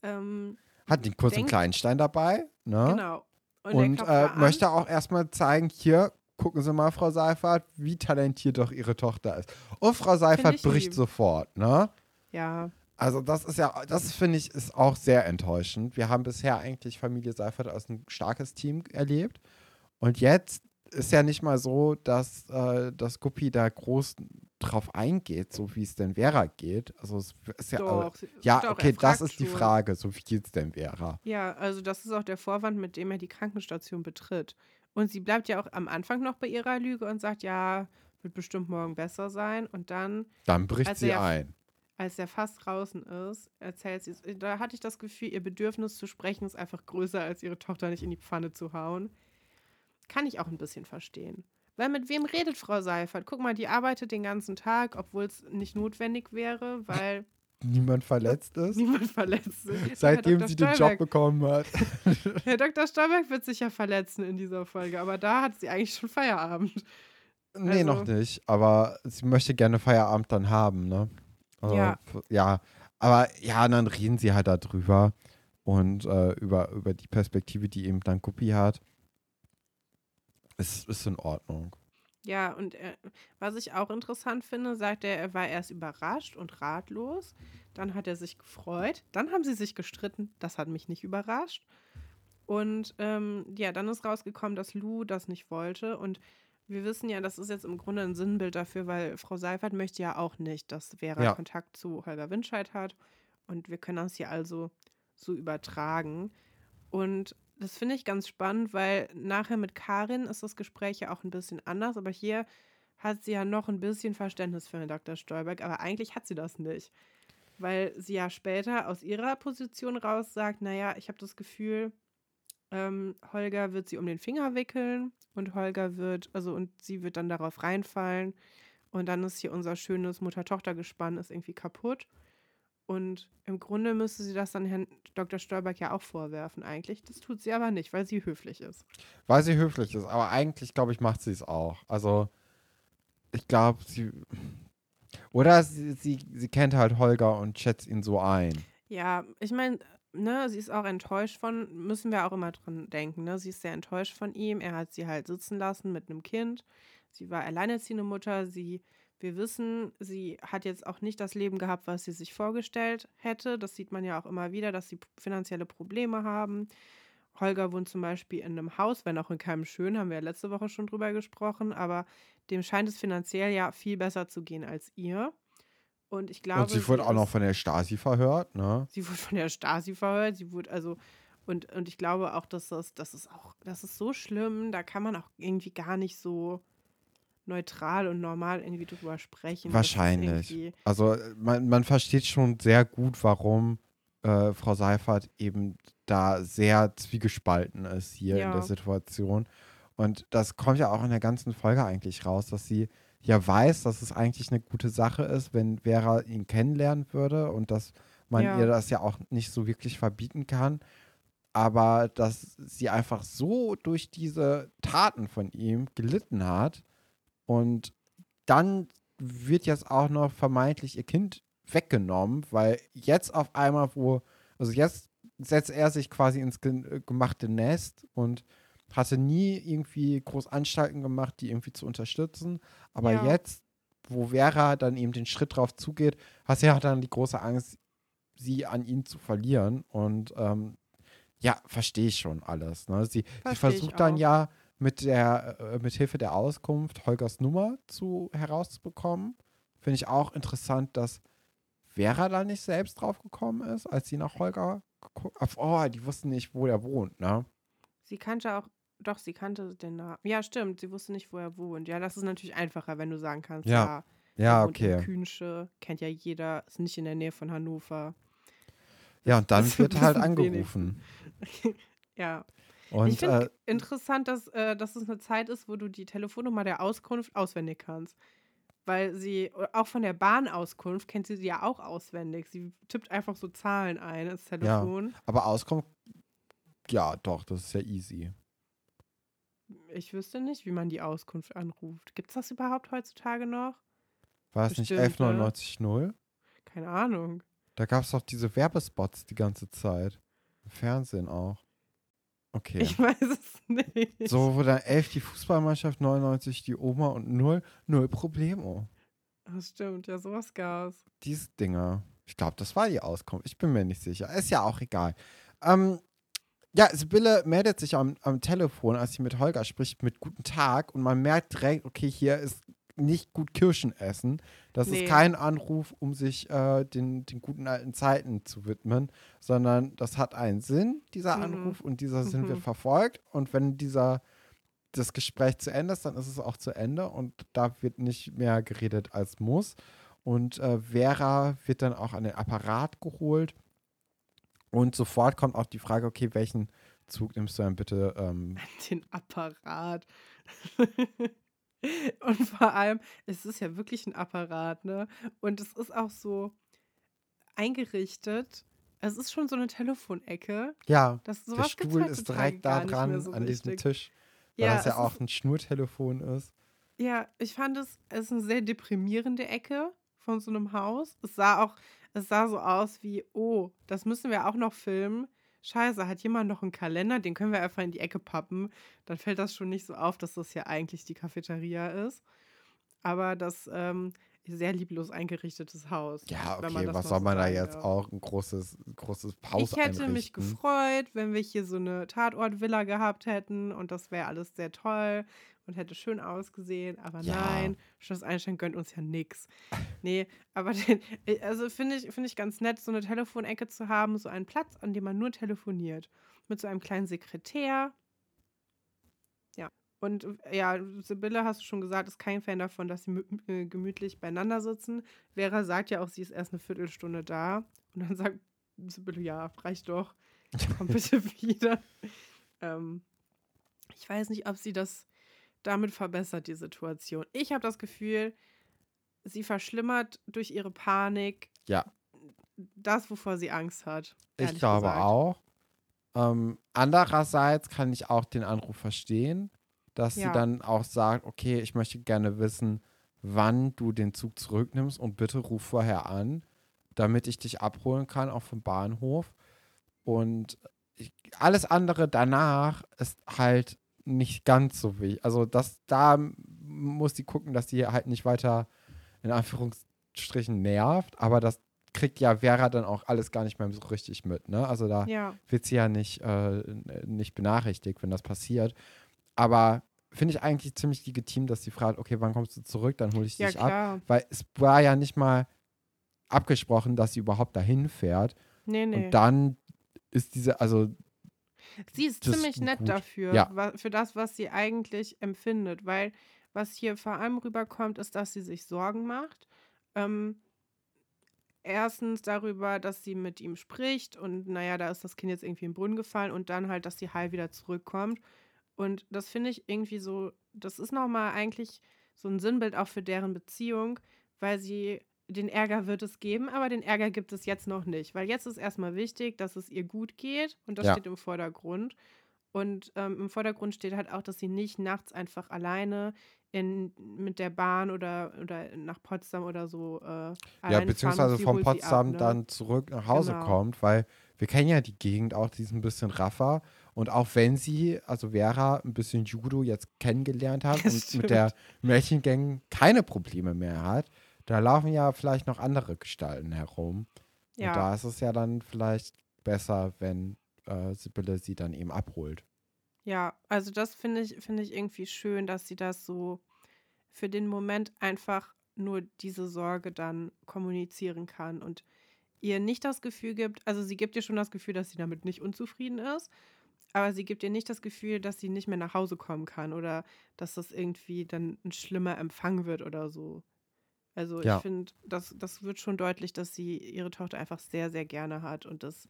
Speaker 1: ähm,
Speaker 2: Hat den kurzen
Speaker 1: Denk-
Speaker 2: Kleinstein dabei, ne?
Speaker 1: genau.
Speaker 2: Und
Speaker 1: klopft
Speaker 2: äh, möchte auch erstmal zeigen, hier, gucken Sie mal, Frau Seifert, wie talentiert doch Ihre Tochter ist. Und Frau Seifert
Speaker 1: ich
Speaker 2: bricht
Speaker 1: lieb.
Speaker 2: sofort, ne?
Speaker 1: Ja,
Speaker 2: Also das ist ja, das finde ich, ist auch sehr enttäuschend. Wir haben bisher eigentlich Familie Seifert als ein starkes Team erlebt. Und jetzt ist ja nicht mal so, dass äh, das Guppi da groß drauf eingeht, so wie es denn Vera geht. Also es ist ja,
Speaker 1: doch. sie-
Speaker 2: ja,
Speaker 1: doch,
Speaker 2: okay, das ist die. Frage. So wie geht's denn Vera?
Speaker 1: Ja, also das ist auch der Vorwand, mit dem er die Krankenstation betritt. Und sie bleibt ja auch am Anfang noch bei ihrer Lüge und sagt, ja, wird bestimmt morgen besser sein. Und dann,
Speaker 2: Dann bricht sie ein.
Speaker 1: als er fast draußen ist, erzählt sie, es- da hatte ich das Gefühl, ihr Bedürfnis zu sprechen ist einfach größer, als ihre Tochter nicht in die Pfanne zu hauen. Kann ich auch ein bisschen verstehen. Weil mit wem redet Frau Seifert? Guck mal, die arbeitet den ganzen Tag, obwohl es nicht notwendig wäre, weil
Speaker 2: Niemand verletzt ist.
Speaker 1: niemand verletzt ist.
Speaker 2: Seitdem sie
Speaker 1: Dr.
Speaker 2: den Job
Speaker 1: Stolberg-
Speaker 2: bekommen hat.
Speaker 1: Herr Dr. Stolberg wird sich ja verletzen in dieser Folge, aber da hat sie eigentlich schon Feierabend.
Speaker 2: Nee, noch
Speaker 1: Also-
Speaker 2: nicht. Aber sie möchte gerne Feierabend dann haben, ne? Also,
Speaker 1: Ja.
Speaker 2: Ja, aber ja, dann reden sie halt darüber und äh, über, über die Perspektive, die eben dann Guppi hat. Ist, ist in Ordnung.
Speaker 1: Ja, und äh, was ich auch interessant finde, sagt er, er war erst überrascht und ratlos. Dann hat er sich gefreut. Dann haben sie sich gestritten. Das hat mich nicht überrascht. Und ähm, ja, dann ist rausgekommen, dass Lou das nicht wollte. Und wir wissen ja, das ist jetzt im Grunde ein Sinnbild dafür, weil Frau Seifert möchte ja auch nicht, dass Vera
Speaker 2: Ja.
Speaker 1: Kontakt zu Holger Winscheid hat. Und wir können das hier also so übertragen. Und das finde ich ganz spannend, weil nachher mit Karin ist das Gespräch ja auch ein bisschen anders, aber hier hat sie ja noch ein bisschen Verständnis für Herrn Dr. Stolberg, aber eigentlich hat sie das nicht. Weil sie ja später aus ihrer Position raus sagt, naja, ich habe das Gefühl, ähm, Holger wird sie um den Finger wickeln und Holger wird, also und sie wird dann darauf reinfallen und dann ist hier unser schönes Mutter-Tochter-Gespann ist irgendwie kaputt. Und im Grunde müsste sie das dann Herrn Dr. Stolberg ja auch vorwerfen eigentlich. Das tut sie aber nicht, weil sie höflich ist.
Speaker 2: Weil sie höflich ist, aber eigentlich, glaube ich, macht sie es auch. Also, ich glaube, sie. Oder sie, sie, sie kennt halt Holger und schätzt ihn so ein.
Speaker 1: Ja, ich meine, ne, sie ist auch enttäuscht von, müssen wir auch immer dran denken, ne? Sie ist sehr enttäuscht von ihm. Er hat sie halt sitzen lassen mit einem Kind. Sie war alleinerziehende Mutter. Sie, wir wissen, sie hat jetzt auch nicht das Leben gehabt, was sie sich vorgestellt hätte. Das sieht man ja auch immer wieder, dass sie finanzielle Probleme haben. Holger wohnt zum Beispiel in einem Haus, wenn auch in keinem schön, haben wir ja letzte Woche schon drüber gesprochen, aber dem scheint es finanziell ja viel besser zu gehen als ihr. Und ich glaube.
Speaker 2: und sie wurde auch noch von der Stasi verhört, ne?
Speaker 1: Sie wurde von der Stasi verhört, sie wurde also und, und ich glaube auch, dass das, das ist auch, das ist so schlimm, da kann man auch irgendwie gar nicht so neutral und normal irgendwie drüber sprechen.
Speaker 2: Wahrscheinlich. Also, äh, man, man versteht schon sehr gut, warum äh, Frau Seifert eben da sehr zwiegespalten ist hier in
Speaker 1: Ja.
Speaker 2: der Situation. Und das kommt ja auch in der ganzen Folge eigentlich raus, dass sie ja weiß, dass es eigentlich eine gute Sache ist, wenn Vera ihn kennenlernen würde und dass man
Speaker 1: Ja.
Speaker 2: ihr das ja auch nicht so wirklich verbieten kann. Aber dass sie einfach so durch diese Taten von ihm gelitten hat und dann wird jetzt auch noch vermeintlich ihr Kind weggenommen, weil jetzt auf einmal, wo, also jetzt setzt er sich quasi ins äh, gemachte Nest und hatte nie irgendwie groß Anstalten gemacht, die irgendwie zu unterstützen. Aber
Speaker 1: Ja.
Speaker 2: jetzt, wo Vera dann eben den Schritt drauf zugeht, hat er dann die große Angst, sie an ihn zu verlieren. Und ähm, ja, verstehe ich schon alles. Ne? Sie, sie versucht dann ja mit der, äh, mit Hilfe der Auskunft Holgers Nummer zu herauszubekommen. Finde ich auch interessant, dass Vera da nicht selbst drauf gekommen ist, als sie nach Holger geguckt Oh, die wussten nicht, wo er wohnt, ne?
Speaker 1: Sie kannte auch, doch, sie kannte den Namen. Ja, stimmt, sie wusste nicht, wo er wohnt. Ja, das ist natürlich einfacher, wenn du sagen kannst,
Speaker 2: Ja.
Speaker 1: ja,
Speaker 2: Ja, okay.
Speaker 1: Kühnsche, kennt ja jeder, ist nicht in der Nähe von Hannover.
Speaker 2: Ja, und dann wird halt angerufen.
Speaker 1: Ja,
Speaker 2: Und
Speaker 1: ich finde
Speaker 2: äh,
Speaker 1: interessant, dass, äh, dass es eine Zeit ist, wo du die Telefonnummer der Auskunft auswendig kannst. Weil sie, auch von der Bahnauskunft kennt sie sie ja auch auswendig. Sie tippt einfach so Zahlen ein ins Telefon.
Speaker 2: aber Auskunft, ja, doch, das ist ja easy.
Speaker 1: Ich wüsste nicht, wie man die Auskunft anruft. Gibt es das überhaupt heutzutage noch?
Speaker 2: War es nicht
Speaker 1: Bestimmt, ne?
Speaker 2: 1199.0?
Speaker 1: Keine Ahnung.
Speaker 2: Da gab es doch diese Werbespots die ganze Zeit. Im Fernsehen auch. Okay.
Speaker 1: Ich weiß es nicht.
Speaker 2: So, wo dann 11 die Fußballmannschaft, 99 die Oma und 0, 0 Problemo.
Speaker 1: Das stimmt, ja, sowas gab's.
Speaker 2: Diese Dinger. Ich glaube, das war die Auskunft. Ich bin mir nicht sicher. Ist ja auch egal. Ähm, ja, Sibylle meldet sich am, am Telefon, als sie mit Holger spricht, mit Guten Tag. Und man merkt direkt, okay, hier ist nicht gut Kirschen essen. Das
Speaker 1: Nee.
Speaker 2: ist kein Anruf, um sich äh, den, den guten alten Zeiten zu widmen, sondern das hat einen Sinn, dieser
Speaker 1: Mhm.
Speaker 2: Anruf, und dieser Sinn wird
Speaker 1: Mhm.
Speaker 2: verfolgt. Und wenn dieser das Gespräch zu Ende ist, dann ist es auch zu Ende und da wird nicht mehr geredet als muss. Und äh, Vera wird dann auch an den Apparat geholt und sofort kommt auch die Frage, okay, welchen Zug nimmst du dann bitte? Ähm,
Speaker 1: Den Apparat. Und vor allem, es ist ja wirklich ein Apparat, ne? Und es ist auch so eingerichtet. Es ist schon so eine Telefonecke.
Speaker 2: ja,
Speaker 1: Das
Speaker 2: der Stuhl ist direkt da dran
Speaker 1: so
Speaker 2: an diesem
Speaker 1: richtig.
Speaker 2: Tisch, weil das ja auch
Speaker 1: ist,
Speaker 2: ein Schnurtelefon ist.
Speaker 1: ja, ich fand es, es ist eine sehr deprimierende Ecke von so einem Haus. Es sah auch, es sah so aus wie, oh, das müssen wir auch noch filmen. Scheiße, hat jemand noch einen Kalender? Den können wir einfach in die Ecke pappen. Dann fällt das schon nicht so auf, dass das ja eigentlich die Cafeteria ist. Aber das ähm, sehr lieblos eingerichtetes Haus.
Speaker 2: Ja, okay, was soll
Speaker 1: so
Speaker 2: man da jetzt
Speaker 1: darf.
Speaker 2: auch ein großes, großes Haus
Speaker 1: Ich hätte mich
Speaker 2: einrichten?
Speaker 1: gefreut, wenn wir hier so eine Tatortvilla gehabt hätten und das wäre alles sehr toll und hätte schön ausgesehen. Aber
Speaker 2: Ja.
Speaker 1: nein, Schloss Einstein gönnt uns ja nix. Nee, aber den, äh, also finde ich, finde ich ganz nett, so eine Telefonecke zu haben, so einen Platz, an dem man nur telefoniert. Mit so einem kleinen Sekretär. Und äh, ja, Sibylle, hast du schon gesagt, ist kein Fan davon, dass sie äh, gemütlich beieinander sitzen. Vera sagt ja auch, sie ist erst eine Viertelstunde da. Und dann sagt Sibylle, ja, reicht doch. Komm bitte wieder. Ähm, ich weiß nicht, ob sie das damit verbessert, die Situation. Ich habe das Gefühl, sie verschlimmert durch ihre Panik
Speaker 2: Ja.
Speaker 1: das, wovor sie Angst hat.
Speaker 2: Ich glaube
Speaker 1: gesagt.
Speaker 2: auch. Ähm, andererseits kann ich auch den Anruf verstehen, dass sie
Speaker 1: Ja.
Speaker 2: dann auch sagt, okay, ich möchte gerne wissen, wann du den Zug zurücknimmst und bitte ruf vorher an, damit ich dich abholen kann, auch vom Bahnhof. Und ich, alles andere danach ist halt nicht ganz so wichtig. Also das, da muss sie gucken, dass sie halt nicht weiter in Anführungsstrichen nervt, aber das kriegt ja Vera dann auch alles gar nicht mehr so richtig mit, ne? Also da
Speaker 1: Ja,
Speaker 2: wird sie ja nicht, äh, nicht benachrichtigt, wenn das passiert. Aber finde ich eigentlich ziemlich legitim, dass sie fragt, okay, wann kommst du zurück, dann hole ich
Speaker 1: ja
Speaker 2: dich ab.
Speaker 1: klar.
Speaker 2: Weil es war ja nicht mal abgesprochen, dass sie überhaupt dahin fährt.
Speaker 1: Nee, nee.
Speaker 2: Und dann ist diese, also
Speaker 1: Sie ist ziemlich nett
Speaker 2: gut.
Speaker 1: dafür,
Speaker 2: Ja.
Speaker 1: für das, was sie eigentlich empfindet, weil was hier vor allem rüberkommt, ist, dass sie sich Sorgen macht. Ähm, erstens darüber, dass sie mit ihm spricht und naja, da ist das Kind jetzt irgendwie im Brunnen gefallen und dann halt, dass sie heil wieder zurückkommt. Und das finde ich irgendwie so, das ist nochmal eigentlich so ein Sinnbild auch für deren Beziehung, weil sie, den Ärger wird es geben, aber den Ärger gibt es jetzt noch nicht. Weil jetzt ist erstmal wichtig, dass es ihr gut geht und das
Speaker 2: Ja.
Speaker 1: steht im Vordergrund. Und ähm, im Vordergrund steht halt auch, dass sie nicht nachts einfach alleine in, mit der Bahn oder, oder nach Potsdam oder so äh,
Speaker 2: Ja, beziehungsweise von Potsdam
Speaker 1: ab, ne?
Speaker 2: dann zurück nach Hause
Speaker 1: Genau.
Speaker 2: kommt, weil wir kennen ja die Gegend auch, die ist ein bisschen raffer. Und auch wenn sie, also Vera, ein bisschen Judo jetzt kennengelernt hat
Speaker 1: Das
Speaker 2: und
Speaker 1: stimmt.
Speaker 2: mit der Märchengang keine Probleme mehr hat, da laufen ja vielleicht noch andere Gestalten herum. Und
Speaker 1: Ja.
Speaker 2: da ist es ja dann vielleicht besser, wenn äh, Sibylle sie dann eben abholt.
Speaker 1: Ja, also das finde ich, finde ich irgendwie schön, dass sie das so für den Moment einfach nur diese Sorge dann kommunizieren kann und ihr nicht das Gefühl gibt, also sie gibt ihr schon das Gefühl, dass sie damit nicht unzufrieden ist, aber sie gibt ihr nicht das Gefühl, dass sie nicht mehr nach Hause kommen kann oder dass das irgendwie dann ein schlimmer Empfang wird oder so. Also
Speaker 2: Ja.
Speaker 1: ich finde, das, das wird schon deutlich, dass sie ihre Tochter einfach sehr, sehr gerne hat und dass,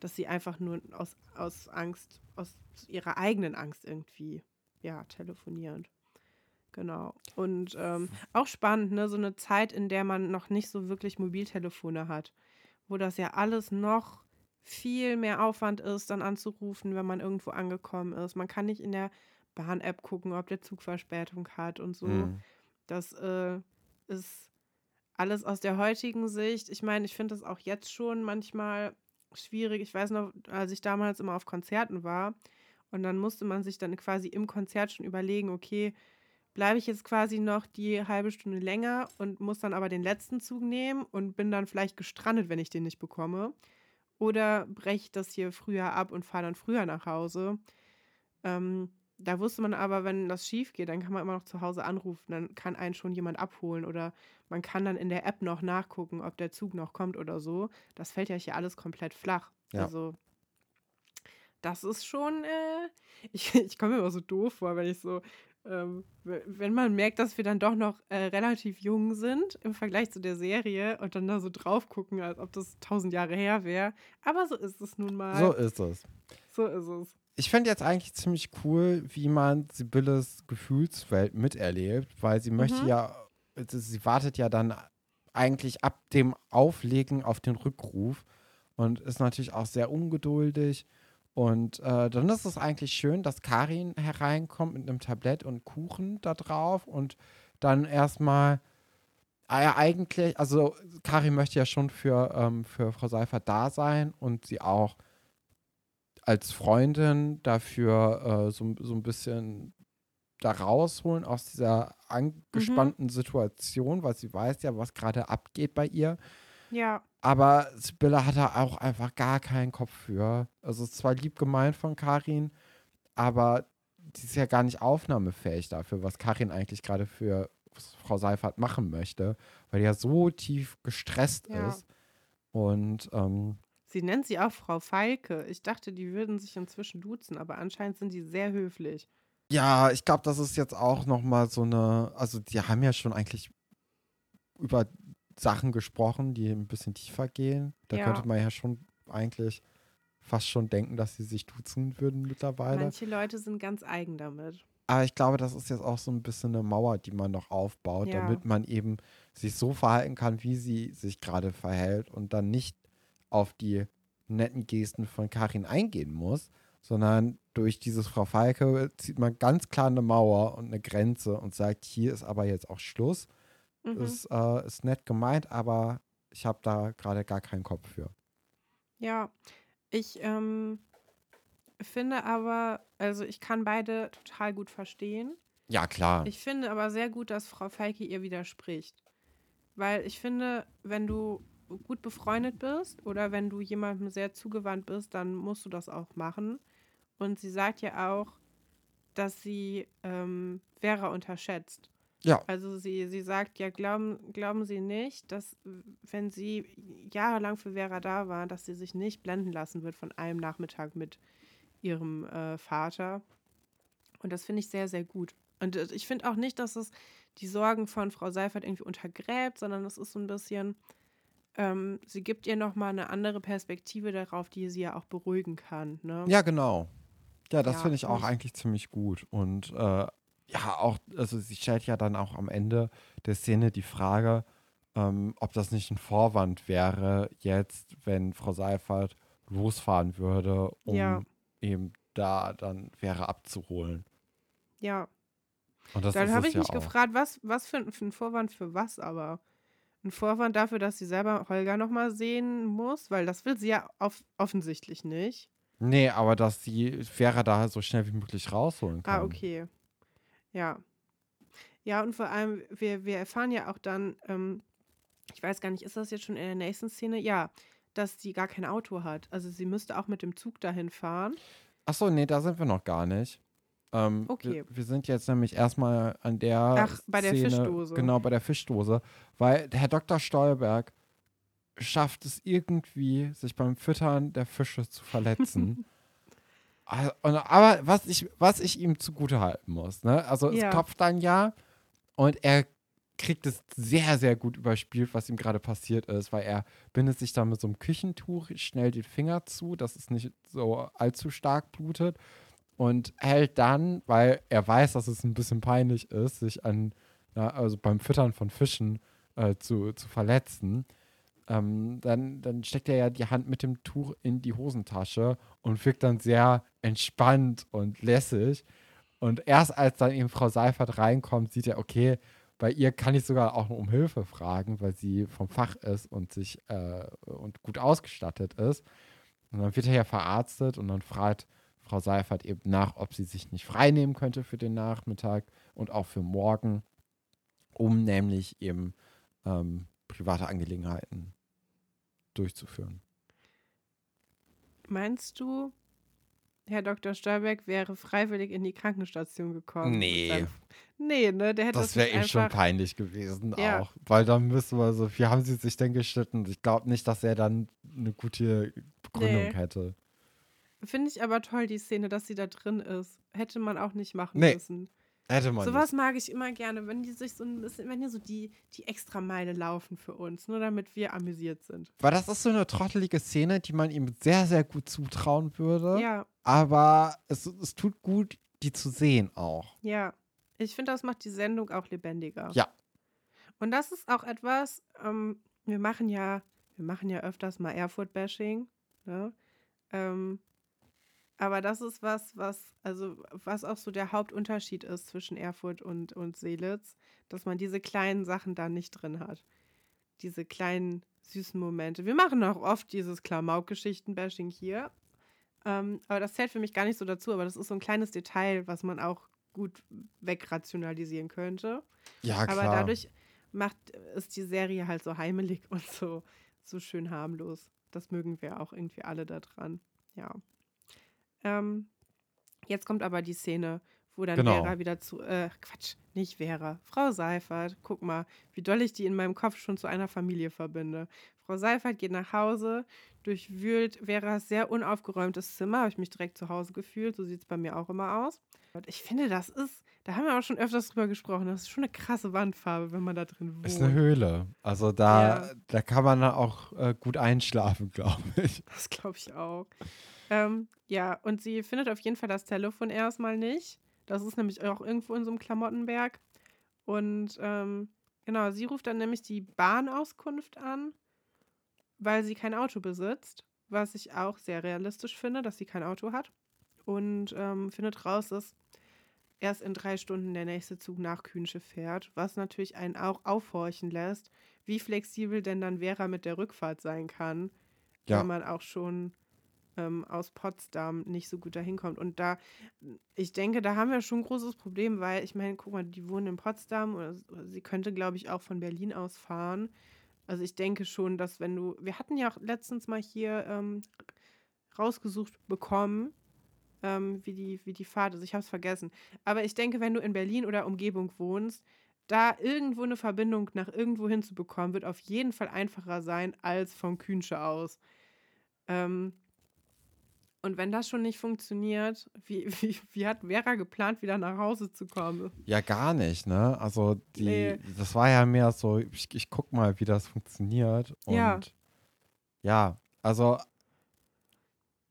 Speaker 1: dass sie einfach nur aus, aus Angst, aus ihrer eigenen Angst irgendwie, ja, telefoniert. Genau. Und ähm, auch spannend, ne, so eine Zeit, in der man noch nicht so wirklich Mobiltelefone hat, wo das ja alles noch viel mehr Aufwand ist, dann anzurufen, wenn man irgendwo angekommen ist. Man kann nicht in der Bahn-App gucken, ob der Zug Verspätung hat und so.
Speaker 2: Mhm.
Speaker 1: Das äh, ist alles aus der heutigen Sicht. Ich meine, ich finde das auch jetzt schon manchmal schwierig. Ich weiß noch, als ich damals immer auf Konzerten war und dann musste man sich dann quasi im Konzert schon überlegen, okay, bleibe ich jetzt quasi noch die halbe Stunde länger und muss dann aber den letzten Zug nehmen und bin dann vielleicht gestrandet, wenn ich den nicht bekomme. Oder breche ich das hier früher ab und fahre dann früher nach Hause. Ähm, da wusste man aber, wenn das schief geht, dann kann man immer noch zu Hause anrufen, dann kann einen schon jemand abholen oder man kann dann in der App noch nachgucken, ob der Zug noch kommt oder so. Das fällt ja hier alles komplett flach.
Speaker 2: Ja.
Speaker 1: Also das ist schon, äh, ich, ich komme mir immer so doof vor, wenn ich so, ähm, wenn man merkt, dass wir dann doch noch äh, relativ jung sind im Vergleich zu der Serie und dann da so drauf gucken, als ob das tausend Jahre her wäre. Aber so ist es nun mal.
Speaker 2: So ist es.
Speaker 1: so ist es.
Speaker 2: Ich finde jetzt eigentlich ziemlich cool, wie man Sibylles Gefühlswelt miterlebt, weil sie möchte
Speaker 1: Mhm.
Speaker 2: ja, also sie wartet ja dann eigentlich ab dem Auflegen auf den Rückruf und ist natürlich auch sehr ungeduldig. Und äh, dann ist es eigentlich schön, dass Karin hereinkommt mit einem Tablett und Kuchen da drauf und dann erstmal ja, eigentlich, also Karin möchte ja schon für, ähm, für Frau Seifert da sein und sie auch als Freundin dafür äh, so, so ein bisschen da rausholen aus dieser angespannten Situation, weil sie weiß ja, was gerade abgeht bei ihr.
Speaker 1: Ja,
Speaker 2: Aber Sibylle hat da auch einfach gar keinen Kopf für. Also es ist zwar lieb gemeint von Karin, aber die ist ja gar nicht aufnahmefähig dafür, was Karin eigentlich gerade für Frau Seifert machen möchte, weil die ja so tief gestresst
Speaker 1: Ja.
Speaker 2: ist. Und ähm,
Speaker 1: sie nennt sie auch Frau Falke. Ich dachte, die würden sich inzwischen duzen, aber anscheinend sind die sehr höflich.
Speaker 2: Ja, ich glaube, das ist jetzt auch noch mal so eine, also die haben ja schon eigentlich über Sachen gesprochen, die ein bisschen tiefer gehen. Da
Speaker 1: Ja.
Speaker 2: könnte man ja schon eigentlich fast schon denken, dass sie sich duzen würden mittlerweile.
Speaker 1: Manche Leute sind ganz eigen damit.
Speaker 2: Aber ich glaube, das ist jetzt auch so ein bisschen eine Mauer, die man noch aufbaut,
Speaker 1: Ja.
Speaker 2: damit man eben sich so verhalten kann, wie sie sich gerade verhält und dann nicht auf die netten Gesten von Karin eingehen muss, sondern durch dieses Frau Falke zieht man ganz klar eine Mauer und eine Grenze und sagt, hier ist aber jetzt auch Schluss.
Speaker 1: Mhm.
Speaker 2: Ist, äh, ist nett gemeint, aber ich habe da gerade gar keinen Kopf für.
Speaker 1: Ja, ich ähm, finde aber, also ich kann beide total gut verstehen.
Speaker 2: Ja, klar.
Speaker 1: Ich finde aber sehr gut, dass Frau Falke ihr widerspricht. Weil ich finde, wenn du gut befreundet bist oder wenn du jemandem sehr zugewandt bist, dann musst du das auch machen. Und sie sagt ja auch, dass sie ähm, Vera unterschätzt.
Speaker 2: Ja.
Speaker 1: Also sie, sie sagt ja, glauben, glauben Sie nicht, dass wenn sie jahrelang für Vera da war, dass sie sich nicht blenden lassen wird von einem Nachmittag mit ihrem äh, Vater. Und das finde ich sehr, sehr gut. Und äh, ich finde auch nicht, dass es die Sorgen von Frau Seifert irgendwie untergräbt, sondern es ist so ein bisschen, ähm, sie gibt ihr nochmal eine andere Perspektive darauf, die sie ja auch beruhigen kann. Ne?
Speaker 2: Ja, genau. Ja, das
Speaker 1: Ja,
Speaker 2: finde ich auch eigentlich ziemlich gut. Und äh, ja, auch, also sie stellt ja dann auch am Ende der Szene die Frage, ähm, ob das nicht ein Vorwand wäre, jetzt, wenn Frau Seifert losfahren würde, um
Speaker 1: Ja.
Speaker 2: eben da dann wäre abzuholen.
Speaker 1: Ja.
Speaker 2: Und das
Speaker 1: Dann habe ich
Speaker 2: ja
Speaker 1: mich
Speaker 2: auch.
Speaker 1: gefragt, was, was für, ein- für ein Vorwand für was aber? Ein Vorwand dafür, dass sie selber Holger nochmal sehen muss, weil das will sie ja off offensichtlich nicht.
Speaker 2: Nee, aber dass sie Vera da so schnell wie möglich rausholen kann.
Speaker 1: Ah, okay. Ja. Ja, und vor allem, wir, wir erfahren ja auch dann, ähm, ich weiß gar nicht, ist das jetzt schon in der nächsten Szene? Ja, dass sie gar kein Auto hat. Also sie müsste auch mit dem Zug dahin fahren.
Speaker 2: Achso, nee, da sind wir noch gar nicht. Ähm,
Speaker 1: Okay.
Speaker 2: Wir, wir sind jetzt nämlich erstmal an der
Speaker 1: Ach, bei der
Speaker 2: Szene,
Speaker 1: Fischdose.
Speaker 2: Genau, bei der Fischdose. Weil Herr Dr. Stolberg schafft es irgendwie, sich beim Füttern der Fische zu verletzen. Also, aber was ich, was ich ihm zugute halten muss, ne? Also
Speaker 1: Ja.
Speaker 2: es kopft dann ja und er kriegt es sehr, sehr gut überspielt, was ihm gerade passiert ist, weil er bindet sich dann mit so einem Küchentuch schnell den Finger zu, dass es nicht so allzu stark blutet und hält dann, weil er weiß, dass es ein bisschen peinlich ist, sich an, ja, also beim Füttern von Fischen äh, zu, zu verletzen, ähm, dann, dann steckt er ja die Hand mit dem Tuch in die Hosentasche und wirkt dann sehr entspannt und lässig. Und erst als dann eben Frau Seifert reinkommt, sieht er, okay, bei ihr kann ich sogar auch um Hilfe fragen, weil sie vom Fach ist und sich äh, und gut ausgestattet ist. Und dann wird er ja verarztet und dann fragt Frau Seifert eben nach, ob sie sich nicht frei nehmen könnte für den Nachmittag und auch für morgen, um nämlich eben ähm, private Angelegenheiten durchzuführen.
Speaker 1: Meinst du, Herr Dr. Stolberg wäre freiwillig in die Krankenstation gekommen?
Speaker 2: Nee.
Speaker 1: Nee, ne? Der hätte
Speaker 2: Das
Speaker 1: das
Speaker 2: wäre
Speaker 1: nicht
Speaker 2: ihm schon peinlich gewesen
Speaker 1: Ja.
Speaker 2: auch. Weil dann müssen wir so, wie haben sie sich denn geschnitten? Ich glaube nicht, dass er dann eine gute Begründung
Speaker 1: Nee.
Speaker 2: hätte.
Speaker 1: Finde ich aber toll, die Szene, dass sie da drin ist. Hätte man auch nicht machen
Speaker 2: Nee,
Speaker 1: müssen.
Speaker 2: Hätte man
Speaker 1: Sowas mag ich immer gerne, wenn die sich so ein bisschen, wenn die so die, die extra Meile laufen für uns, nur damit wir amüsiert sind.
Speaker 2: Weil das ist so eine trottelige Szene, die man ihm sehr, sehr gut zutrauen würde.
Speaker 1: Ja,
Speaker 2: Aber es, es tut gut, die zu sehen auch.
Speaker 1: ja. Ich finde, das macht die Sendung auch lebendiger.
Speaker 2: Ja.
Speaker 1: Und das ist auch etwas, ähm, wir machen ja, wir machen ja öfters mal Erfurt-Bashing, ne? Ähm, aber das ist was, was, also was auch so der Hauptunterschied ist zwischen Erfurt und, und Seelitz, dass man diese kleinen Sachen da nicht drin hat. Diese kleinen süßen Momente. Wir machen auch oft dieses Klamauk-Geschichten-Bashing hier. Ähm, aber das zählt für mich gar nicht so dazu, aber das ist so ein kleines Detail, was man auch gut wegrationalisieren könnte.
Speaker 2: Ja, klar.
Speaker 1: Aber dadurch macht ist die Serie halt so heimelig und so, so schön harmlos. Das mögen wir auch irgendwie alle da dran. Ja. Ähm, jetzt kommt aber die Szene, wo dann
Speaker 2: Genau.
Speaker 1: Vera wieder zu, äh, Quatsch, nicht Vera, Frau Seifert. Guck mal, wie doll ich die in meinem Kopf schon zu einer Familie verbinde. Frau Seifert geht nach Hause, durchwühlt Veras sehr unaufgeräumtes Zimmer, habe ich mich direkt zu Hause gefühlt. So sieht es bei mir auch immer aus. Und ich finde, das ist, da haben wir auch schon öfters drüber gesprochen, das ist schon eine krasse Wandfarbe, wenn man da drin wohnt.
Speaker 2: ist eine Höhle. Also da,
Speaker 1: Ja.
Speaker 2: da kann man auch äh, gut einschlafen, glaube ich.
Speaker 1: Das glaube ich auch. Ähm, ja, und sie findet auf jeden Fall das Telefon erstmal nicht. Das ist nämlich auch irgendwo in so einem Klamottenberg. Und ähm, genau, sie ruft dann nämlich die Bahnauskunft an, weil sie kein Auto besitzt, was ich auch sehr realistisch finde, dass sie kein Auto hat. Und ähm, findet raus, dass erst in drei Stunden der nächste Zug nach Kühnsche fährt, was natürlich einen auch aufhorchen lässt, wie flexibel denn dann Vera mit der Rückfahrt sein kann,
Speaker 2: Ja.
Speaker 1: wenn man auch schon ähm, aus Potsdam nicht so gut dahin kommt. Und da, ich denke, da haben wir schon ein großes Problem, weil ich meine, guck mal, die wohnen in Potsdam oder sie könnte, glaube ich, auch von Berlin aus fahren. Also ich denke schon, dass wenn du, wir hatten ja auch letztens mal hier ähm, rausgesucht bekommen, ähm, wie, die, wie die Fahrt ist. Ich habe es vergessen. Aber ich denke, wenn du in Berlin oder Umgebung wohnst, da irgendwo eine Verbindung nach irgendwo hinzubekommen, wird auf jeden Fall einfacher sein als von Kühnsche aus. Ähm, Und wenn das schon nicht funktioniert, wie, wie, wie hat Vera geplant, wieder nach Hause zu kommen?
Speaker 2: Ja, gar nicht, ne? Also die,
Speaker 1: Nee.
Speaker 2: das war ja mehr so, ich, ich guck mal, wie das funktioniert. Und
Speaker 1: Ja.
Speaker 2: ja, also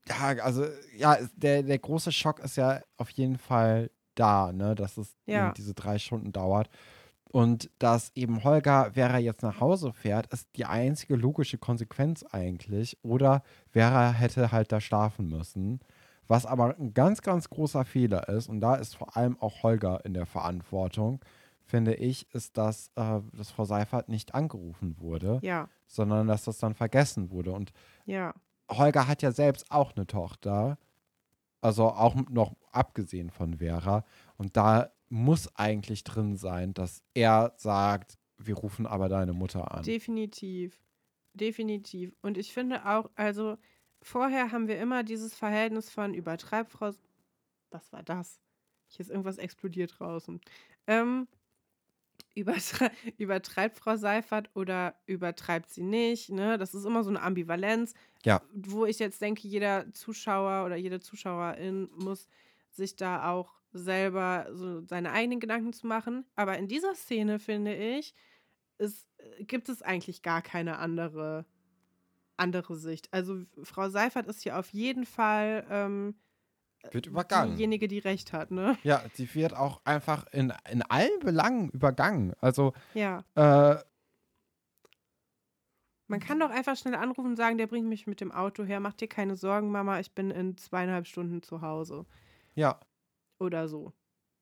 Speaker 2: ja, also ja, der, der große Schock ist ja auf jeden Fall da, ne? Dass es
Speaker 1: Ja.
Speaker 2: diese drei Stunden dauert. Und dass eben Holger Vera jetzt nach Hause fährt, ist die einzige logische Konsequenz eigentlich. Oder Vera hätte halt da schlafen müssen. Was aber ein ganz, ganz großer Fehler ist, und da ist vor allem auch Holger in der Verantwortung, finde ich, ist, dass, äh, dass Frau Seifert nicht angerufen wurde,
Speaker 1: Ja,
Speaker 2: sondern dass das dann vergessen wurde. Und
Speaker 1: ja,
Speaker 2: Holger hat ja selbst auch eine Tochter, also auch noch abgesehen von Vera. Und da muss eigentlich drin sein, dass er sagt, wir rufen aber deine Mutter an.
Speaker 1: definitiv. Definitiv. Und ich finde auch, also vorher haben wir immer dieses Verhältnis von Übertreibfrau. Was war das? Hier ist irgendwas explodiert draußen. Ähm, übertre übertreibt Frau Seifert oder übertreibt sie nicht? Ne? Das ist immer so eine Ambivalenz.
Speaker 2: Ja.
Speaker 1: Wo ich jetzt denke, jeder Zuschauer oder jede Zuschauerin muss sich da auch selber so seine eigenen Gedanken zu machen. Aber in dieser Szene, finde ich, ist, äh, gibt es eigentlich gar keine andere, andere Sicht. Also Frau Seifert ist hier auf jeden Fall ähm,
Speaker 2: Wird übergangen.
Speaker 1: diejenige, die recht hat, ne?
Speaker 2: Ja, sie wird auch einfach in, in allen Belangen übergangen. Also,
Speaker 1: Ja.
Speaker 2: äh,
Speaker 1: Man kann doch einfach schnell anrufen und sagen, der bringt mich mit dem Auto her. Mach dir keine Sorgen, Mama, ich bin in zweieinhalb Stunden zu Hause.
Speaker 2: ja,
Speaker 1: Oder so.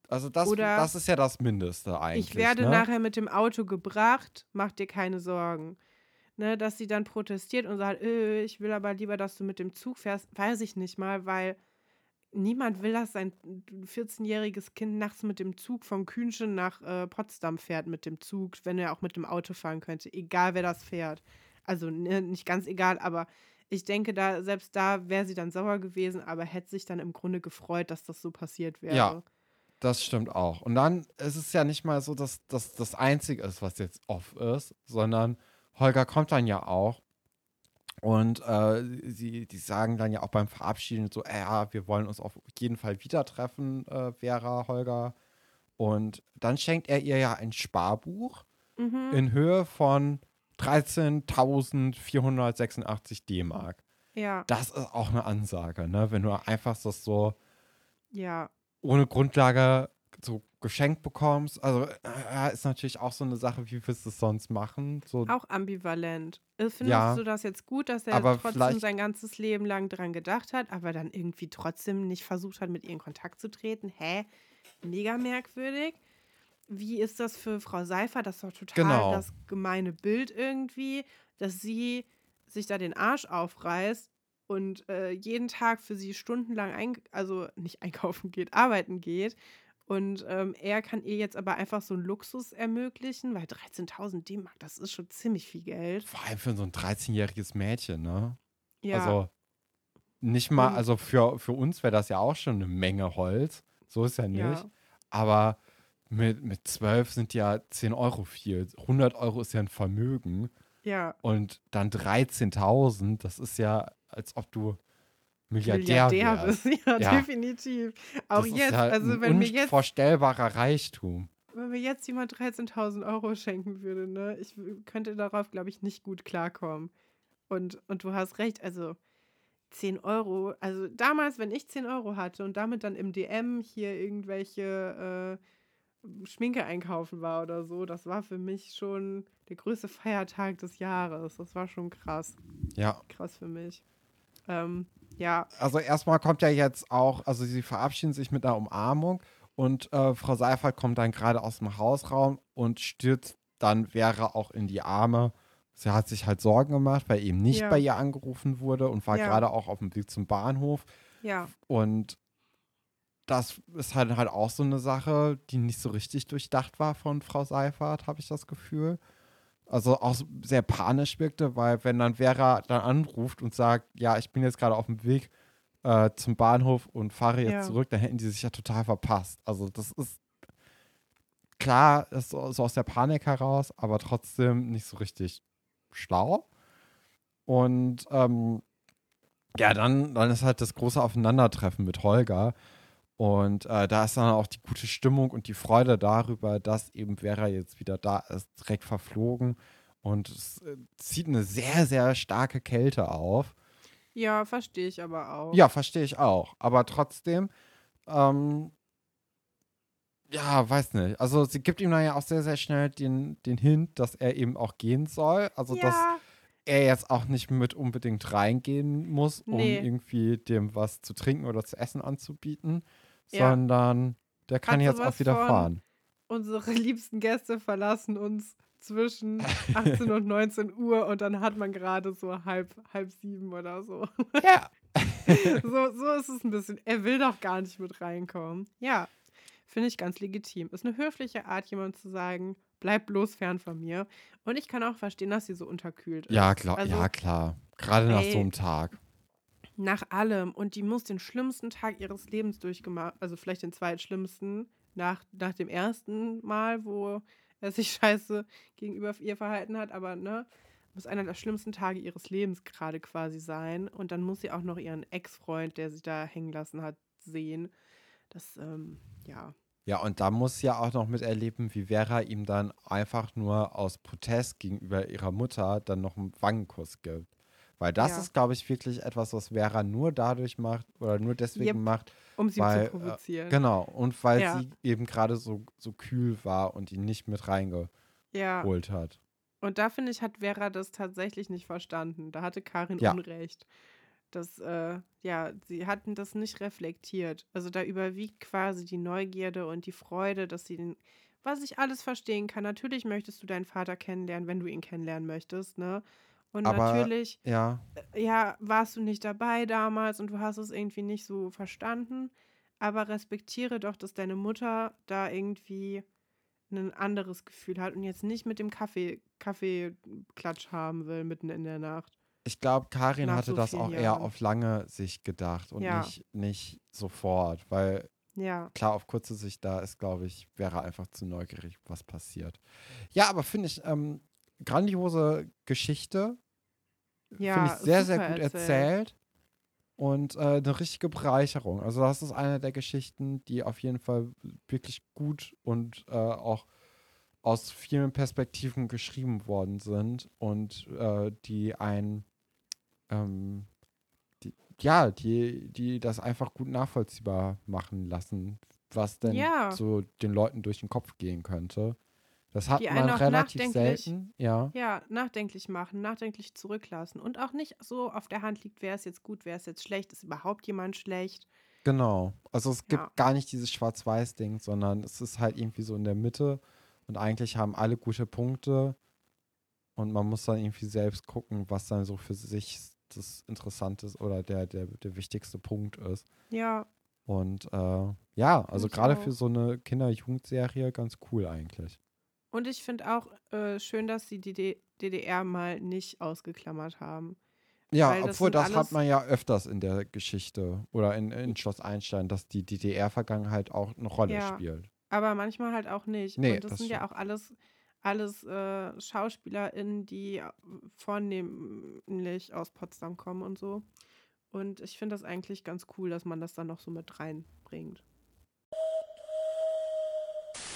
Speaker 2: also das,
Speaker 1: Oder
Speaker 2: das ist ja das Mindeste eigentlich.
Speaker 1: ich werde
Speaker 2: ne?
Speaker 1: nachher mit dem Auto gebracht, mach dir keine Sorgen. Ne, dass sie dann protestiert und sagt, äh, ich will aber lieber, dass du mit dem Zug fährst, weiß ich nicht mal, weil niemand will, dass sein 14-jähriges Kind nachts mit dem Zug vom Kühnchen nach äh, Potsdam fährt mit dem Zug, wenn er auch mit dem Auto fahren könnte, egal wer das fährt. Also ne, nicht ganz egal, aber ich denke, da selbst da wäre sie dann sauer gewesen, aber hätte sich dann im Grunde gefreut, dass das so passiert wäre.
Speaker 2: Ja. Das stimmt auch. Und dann ist es ja nicht mal so, dass das das Einzige ist, was jetzt off ist, sondern Holger kommt dann ja auch. Und äh, sie, die sagen dann ja auch beim Verabschieden so, äh, ja, wir wollen uns auf jeden Fall wieder treffen, äh, Vera, Holger. Und dann schenkt er ihr ja ein Sparbuch
Speaker 1: Mhm.
Speaker 2: in Höhe von 13.486 D-Mark.
Speaker 1: Ja,
Speaker 2: Das ist auch eine Ansage, ne? Wenn du einfach das so
Speaker 1: ja,
Speaker 2: ohne Grundlage so geschenkt bekommst. Also äh, ist natürlich auch so eine Sache, wie willst du es sonst machen? So,
Speaker 1: auch ambivalent. Äh, Findest
Speaker 2: Ja.
Speaker 1: du das jetzt gut, dass er trotzdem sein ganzes Leben lang dran gedacht hat, aber dann irgendwie trotzdem nicht versucht hat, mit ihr in Kontakt zu treten? Hä? Mega merkwürdig. Wie ist das für Frau Seifer? Das ist doch total
Speaker 2: Genau.
Speaker 1: das gemeine Bild irgendwie, dass sie sich da den Arsch aufreißt und äh, jeden Tag für sie stundenlang, also nicht einkaufen geht, arbeiten geht. Und ähm, er kann ihr jetzt aber einfach so einen Luxus ermöglichen, weil 13.000 D-Mark, das ist schon ziemlich viel Geld.
Speaker 2: vor allem für so ein 13-jähriges Mädchen, ne?
Speaker 1: Ja,
Speaker 2: Also nicht mal, also für, für uns wäre das ja auch schon eine Menge Holz. So ist ja nicht.
Speaker 1: ja,
Speaker 2: Aber mit, mit 12 sind ja 10 Euro viel. 100 Euro ist ja ein Vermögen.
Speaker 1: ja.
Speaker 2: Und dann 13.000, das ist ja, als ob du Milliardär,
Speaker 1: Milliardär
Speaker 2: wärst.
Speaker 1: bist. Ja,
Speaker 2: Ja.
Speaker 1: definitiv. Auch
Speaker 2: das
Speaker 1: jetzt,
Speaker 2: ist ja
Speaker 1: also
Speaker 2: ein
Speaker 1: wenn mir jetzt,
Speaker 2: unvorstellbarer Reichtum.
Speaker 1: wenn mir jetzt jemand 13.000 Euro schenken würde, ne, ich könnte darauf, glaube ich, nicht gut klarkommen. Und, und du hast recht, also 10 Euro, also damals, wenn ich 10 Euro hatte und damit dann im DM hier irgendwelche äh, Schminke einkaufen war oder so, das war für mich schon der größte Feiertag des Jahres. Das war schon krass.
Speaker 2: Ja,
Speaker 1: Krass für mich. Ähm, ja,
Speaker 2: also erstmal kommt ja jetzt auch, also sie verabschieden sich mit einer Umarmung und äh, Frau Seifert kommt dann gerade aus dem Hausraum und stürzt dann Vera auch in die Arme. Sie hat sich halt Sorgen gemacht, weil eben nicht
Speaker 1: Ja.
Speaker 2: bei ihr angerufen wurde und war
Speaker 1: Ja.
Speaker 2: gerade auch auf dem Weg zum Bahnhof.
Speaker 1: ja,
Speaker 2: Und das ist halt, halt auch so eine Sache, die nicht so richtig durchdacht war von Frau Seifert, habe ich das Gefühl. Also auch sehr panisch wirkte, weil wenn dann Vera dann anruft und sagt, ja, ich bin jetzt gerade auf dem Weg äh, zum Bahnhof und fahre jetzt
Speaker 1: Ja.
Speaker 2: zurück, dann hätten die sich ja total verpasst. Also das ist klar, ist so, so aus der Panik heraus, aber trotzdem nicht so richtig schlau. Und ähm, ja, dann, dann ist halt das große Aufeinandertreffen mit Holger. Und äh, da ist dann auch die gute Stimmung und die Freude darüber, dass eben Vera jetzt wieder da ist, direkt verflogen. Und es äh, zieht eine sehr, sehr starke Kälte auf.
Speaker 1: Ja, verstehe ich aber auch.
Speaker 2: Ja, verstehe ich auch. Aber trotzdem, ähm, ja, weiß nicht. Also sie gibt ihm dann ja auch sehr, sehr schnell den, den Hint, dass er eben auch gehen soll. Also dass
Speaker 1: ja,
Speaker 2: er jetzt auch nicht mit unbedingt reingehen muss, um
Speaker 1: Nee.
Speaker 2: irgendwie dem was zu trinken oder zu essen anzubieten,
Speaker 1: Ja.
Speaker 2: sondern der kann
Speaker 1: Hat
Speaker 2: jetzt auch wieder fahren.
Speaker 1: unsere liebsten Gäste verlassen uns zwischen 18 und 19 Uhr und dann hat man gerade so halb, halb sieben oder so.
Speaker 2: Ja.
Speaker 1: so. So ist es ein bisschen. Er will doch gar nicht mit reinkommen. Ja, finde ich ganz legitim. Ist eine höfliche Art, jemand zu sagen, bleib bloß fern von mir. Und ich kann auch verstehen, dass sie so unterkühlt ist.
Speaker 2: Ja, klar,
Speaker 1: Also,
Speaker 2: ja, klar. Gerade nach
Speaker 1: ey.
Speaker 2: so einem Tag.
Speaker 1: Nach allem. Und die muss den schlimmsten Tag ihres Lebens durchgemacht, also vielleicht den zweitschlimmsten, nach, nach dem ersten Mal, wo er sich scheiße gegenüber ihr verhalten hat, aber ne, muss einer der schlimmsten Tage ihres Lebens gerade quasi sein. Und dann muss sie auch noch ihren Ex-Freund, der sie da hängen lassen hat, sehen. Das, ähm, ja.
Speaker 2: Ja, und da muss ja auch noch miterleben, wie Vera ihm dann einfach nur aus Protest gegenüber ihrer Mutter dann noch einen Wangenkuss gibt. Weil das
Speaker 1: Ja.
Speaker 2: ist, glaube ich, wirklich etwas, was Vera nur dadurch macht oder nur deswegen
Speaker 1: Yep.
Speaker 2: macht.
Speaker 1: Um sie
Speaker 2: Weil,
Speaker 1: zu
Speaker 2: äh,
Speaker 1: provozieren.
Speaker 2: Genau. Und weil
Speaker 1: Ja.
Speaker 2: sie eben gerade so, so kühl war und ihn nicht mit reingeholt
Speaker 1: ja.
Speaker 2: hat.
Speaker 1: Und da finde ich, hat Vera das tatsächlich nicht verstanden. Da hatte Karin. Unrecht. Das, äh, ja, sie hatten das nicht reflektiert. Also da überwiegt quasi die Neugierde und die Freude, dass sie den, was ich alles verstehen kann. Natürlich möchtest du deinen Vater kennenlernen, wenn du ihn kennenlernen möchtest, ne? Und
Speaker 2: Aber-
Speaker 1: natürlich,
Speaker 2: Ja.
Speaker 1: äh, ja, warst du nicht dabei damals und du hast es irgendwie nicht so verstanden. Aber respektiere doch, dass deine Mutter da irgendwie ein anderes Gefühl hat und jetzt nicht mit dem Kaffee, Kaffeeklatsch haben will mitten in der Nacht.
Speaker 2: Ich glaube, Karin
Speaker 1: Nach
Speaker 2: hatte
Speaker 1: so
Speaker 2: das auch eher
Speaker 1: Jahren.
Speaker 2: auf lange Sicht gedacht und
Speaker 1: Ja.
Speaker 2: nicht, nicht sofort. Weil
Speaker 1: Ja,
Speaker 2: klar, auf kurze Sicht da ist, glaube ich, wäre einfach zu neugierig, was passiert. Ja, aber finde ich, ähm, grandiose Geschichte.
Speaker 1: ja.
Speaker 2: finde ich sehr, sehr gut erzählt. Und äh, eine richtige Bereicherung. Also, das ist eine der Geschichten, die auf jeden Fall wirklich gut und äh, auch aus vielen Perspektiven geschrieben worden sind und äh, die ein, ähm, die, ja, die, die das einfach gut nachvollziehbar machen lassen, was denn
Speaker 1: Ja.
Speaker 2: so den Leuten durch den Kopf gehen könnte. Das hat
Speaker 1: Die einen
Speaker 2: man
Speaker 1: auch
Speaker 2: relativ
Speaker 1: nachdenklich-
Speaker 2: selten, ja.
Speaker 1: Ja, nachdenklich machen, nachdenklich zurücklassen und auch nicht so auf der Hand liegt, wer ist jetzt gut, wer ist jetzt schlecht, ist überhaupt jemand schlecht.
Speaker 2: Genau. Also es gibt
Speaker 1: Ja.
Speaker 2: gar nicht dieses Schwarz-Weiß-Ding, sondern es ist halt irgendwie so in der Mitte und eigentlich haben alle gute Punkte und man muss dann irgendwie selbst gucken, was dann so für sich das Interessante ist oder der, der, der wichtigste Punkt ist.
Speaker 1: Ja,
Speaker 2: Und äh, ja, also gerade für so eine Kinder-Jugendserie ganz cool eigentlich.
Speaker 1: Und ich finde auch äh, schön, dass sie die D DDR mal nicht ausgeklammert haben.
Speaker 2: Ja,
Speaker 1: Weil das
Speaker 2: obwohl das
Speaker 1: alles-
Speaker 2: hat man ja öfters in der Geschichte oder in, in Schloss Einstein, dass die DDR-Vergangenheit auch eine Rolle
Speaker 1: Ja.
Speaker 2: spielt.
Speaker 1: Aber manchmal halt auch nicht.
Speaker 2: Nee,
Speaker 1: und das,
Speaker 2: das
Speaker 1: sind ja auch alles, alles äh, SchauspielerInnen, die vornehmlich aus Potsdam kommen und so. Und ich finde das eigentlich ganz cool, dass man das dann noch so mit reinbringt.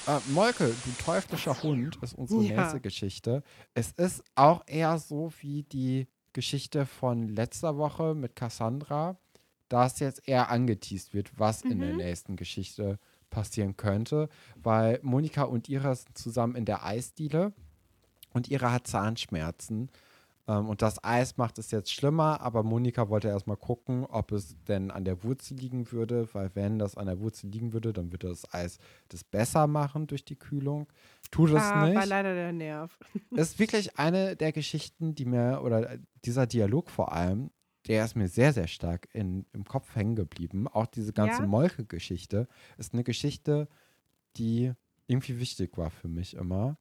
Speaker 2: Äh, Molke, du teuflischer Hund, ist unsere
Speaker 1: Ja.
Speaker 2: nächste Geschichte. Es ist auch eher so wie die Geschichte von letzter Woche mit Cassandra, dass jetzt eher angeteased wird, was in der
Speaker 1: Mhm.
Speaker 2: nächsten Geschichte passieren könnte, weil Monika und Ira sind zusammen in der Eisdiele und Ira hat Zahnschmerzen. Ähm, und das Eis macht es jetzt schlimmer, aber Monika wollte erstmal gucken, ob es denn an der Wurzel liegen würde, weil wenn das an der Wurzel liegen würde, dann würde das Eis das besser machen durch die Kühlung. Tut es
Speaker 1: ah, war
Speaker 2: nicht.
Speaker 1: leider der Nerv.
Speaker 2: ist wirklich eine der Geschichten, die mir, oder dieser Dialog vor allem, der ist mir sehr, sehr stark in, im Kopf hängen geblieben. Auch diese ganze
Speaker 1: Ja?
Speaker 2: Molke-Geschichte ist eine Geschichte, die irgendwie wichtig war für mich immer.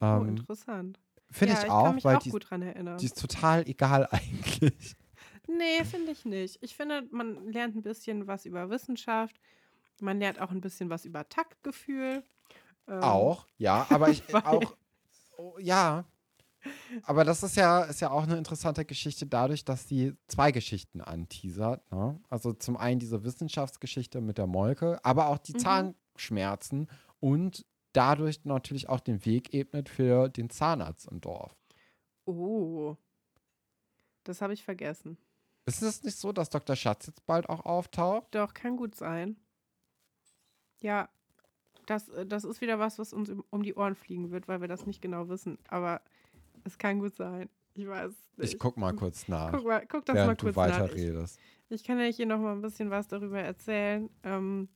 Speaker 1: Oh,
Speaker 2: Ähm,
Speaker 1: interessant.
Speaker 2: Finde
Speaker 1: ja,
Speaker 2: ich
Speaker 1: ich
Speaker 2: auch, weil
Speaker 1: auch
Speaker 2: die, die ist total egal eigentlich.
Speaker 1: Nee, finde ich nicht. Ich finde, man lernt ein bisschen was über Wissenschaft. Man lernt auch ein bisschen was über Taktgefühl. Ähm,
Speaker 2: Auch, ja, aber ich auch, oh, ja, Aber das ist ja, ist ja auch eine interessante Geschichte dadurch, dass sie zwei Geschichten anteasert. Ne? Also zum einen diese Wissenschaftsgeschichte mit der Molke, aber auch die
Speaker 1: Mhm.
Speaker 2: Zahnschmerzen und dadurch natürlich auch den Weg ebnet für den Zahnarzt im Dorf.
Speaker 1: Oh. Das habe ich vergessen.
Speaker 2: Ist es nicht so, dass Dr. Schatz jetzt bald auch auftaucht?
Speaker 1: Doch, kann gut sein. Ja, das, äh, das ist wieder was, was uns um- die Ohren fliegen wird, weil wir das nicht genau wissen. Aber es kann gut sein. Ich weiß nicht.
Speaker 2: Ich guck mal kurz nach,
Speaker 1: Guck, mal, guck das mal
Speaker 2: während du
Speaker 1: kurz nach. Ich,
Speaker 2: weiterredest.
Speaker 1: ich kann ja hier noch mal ein bisschen was darüber erzählen, ähm,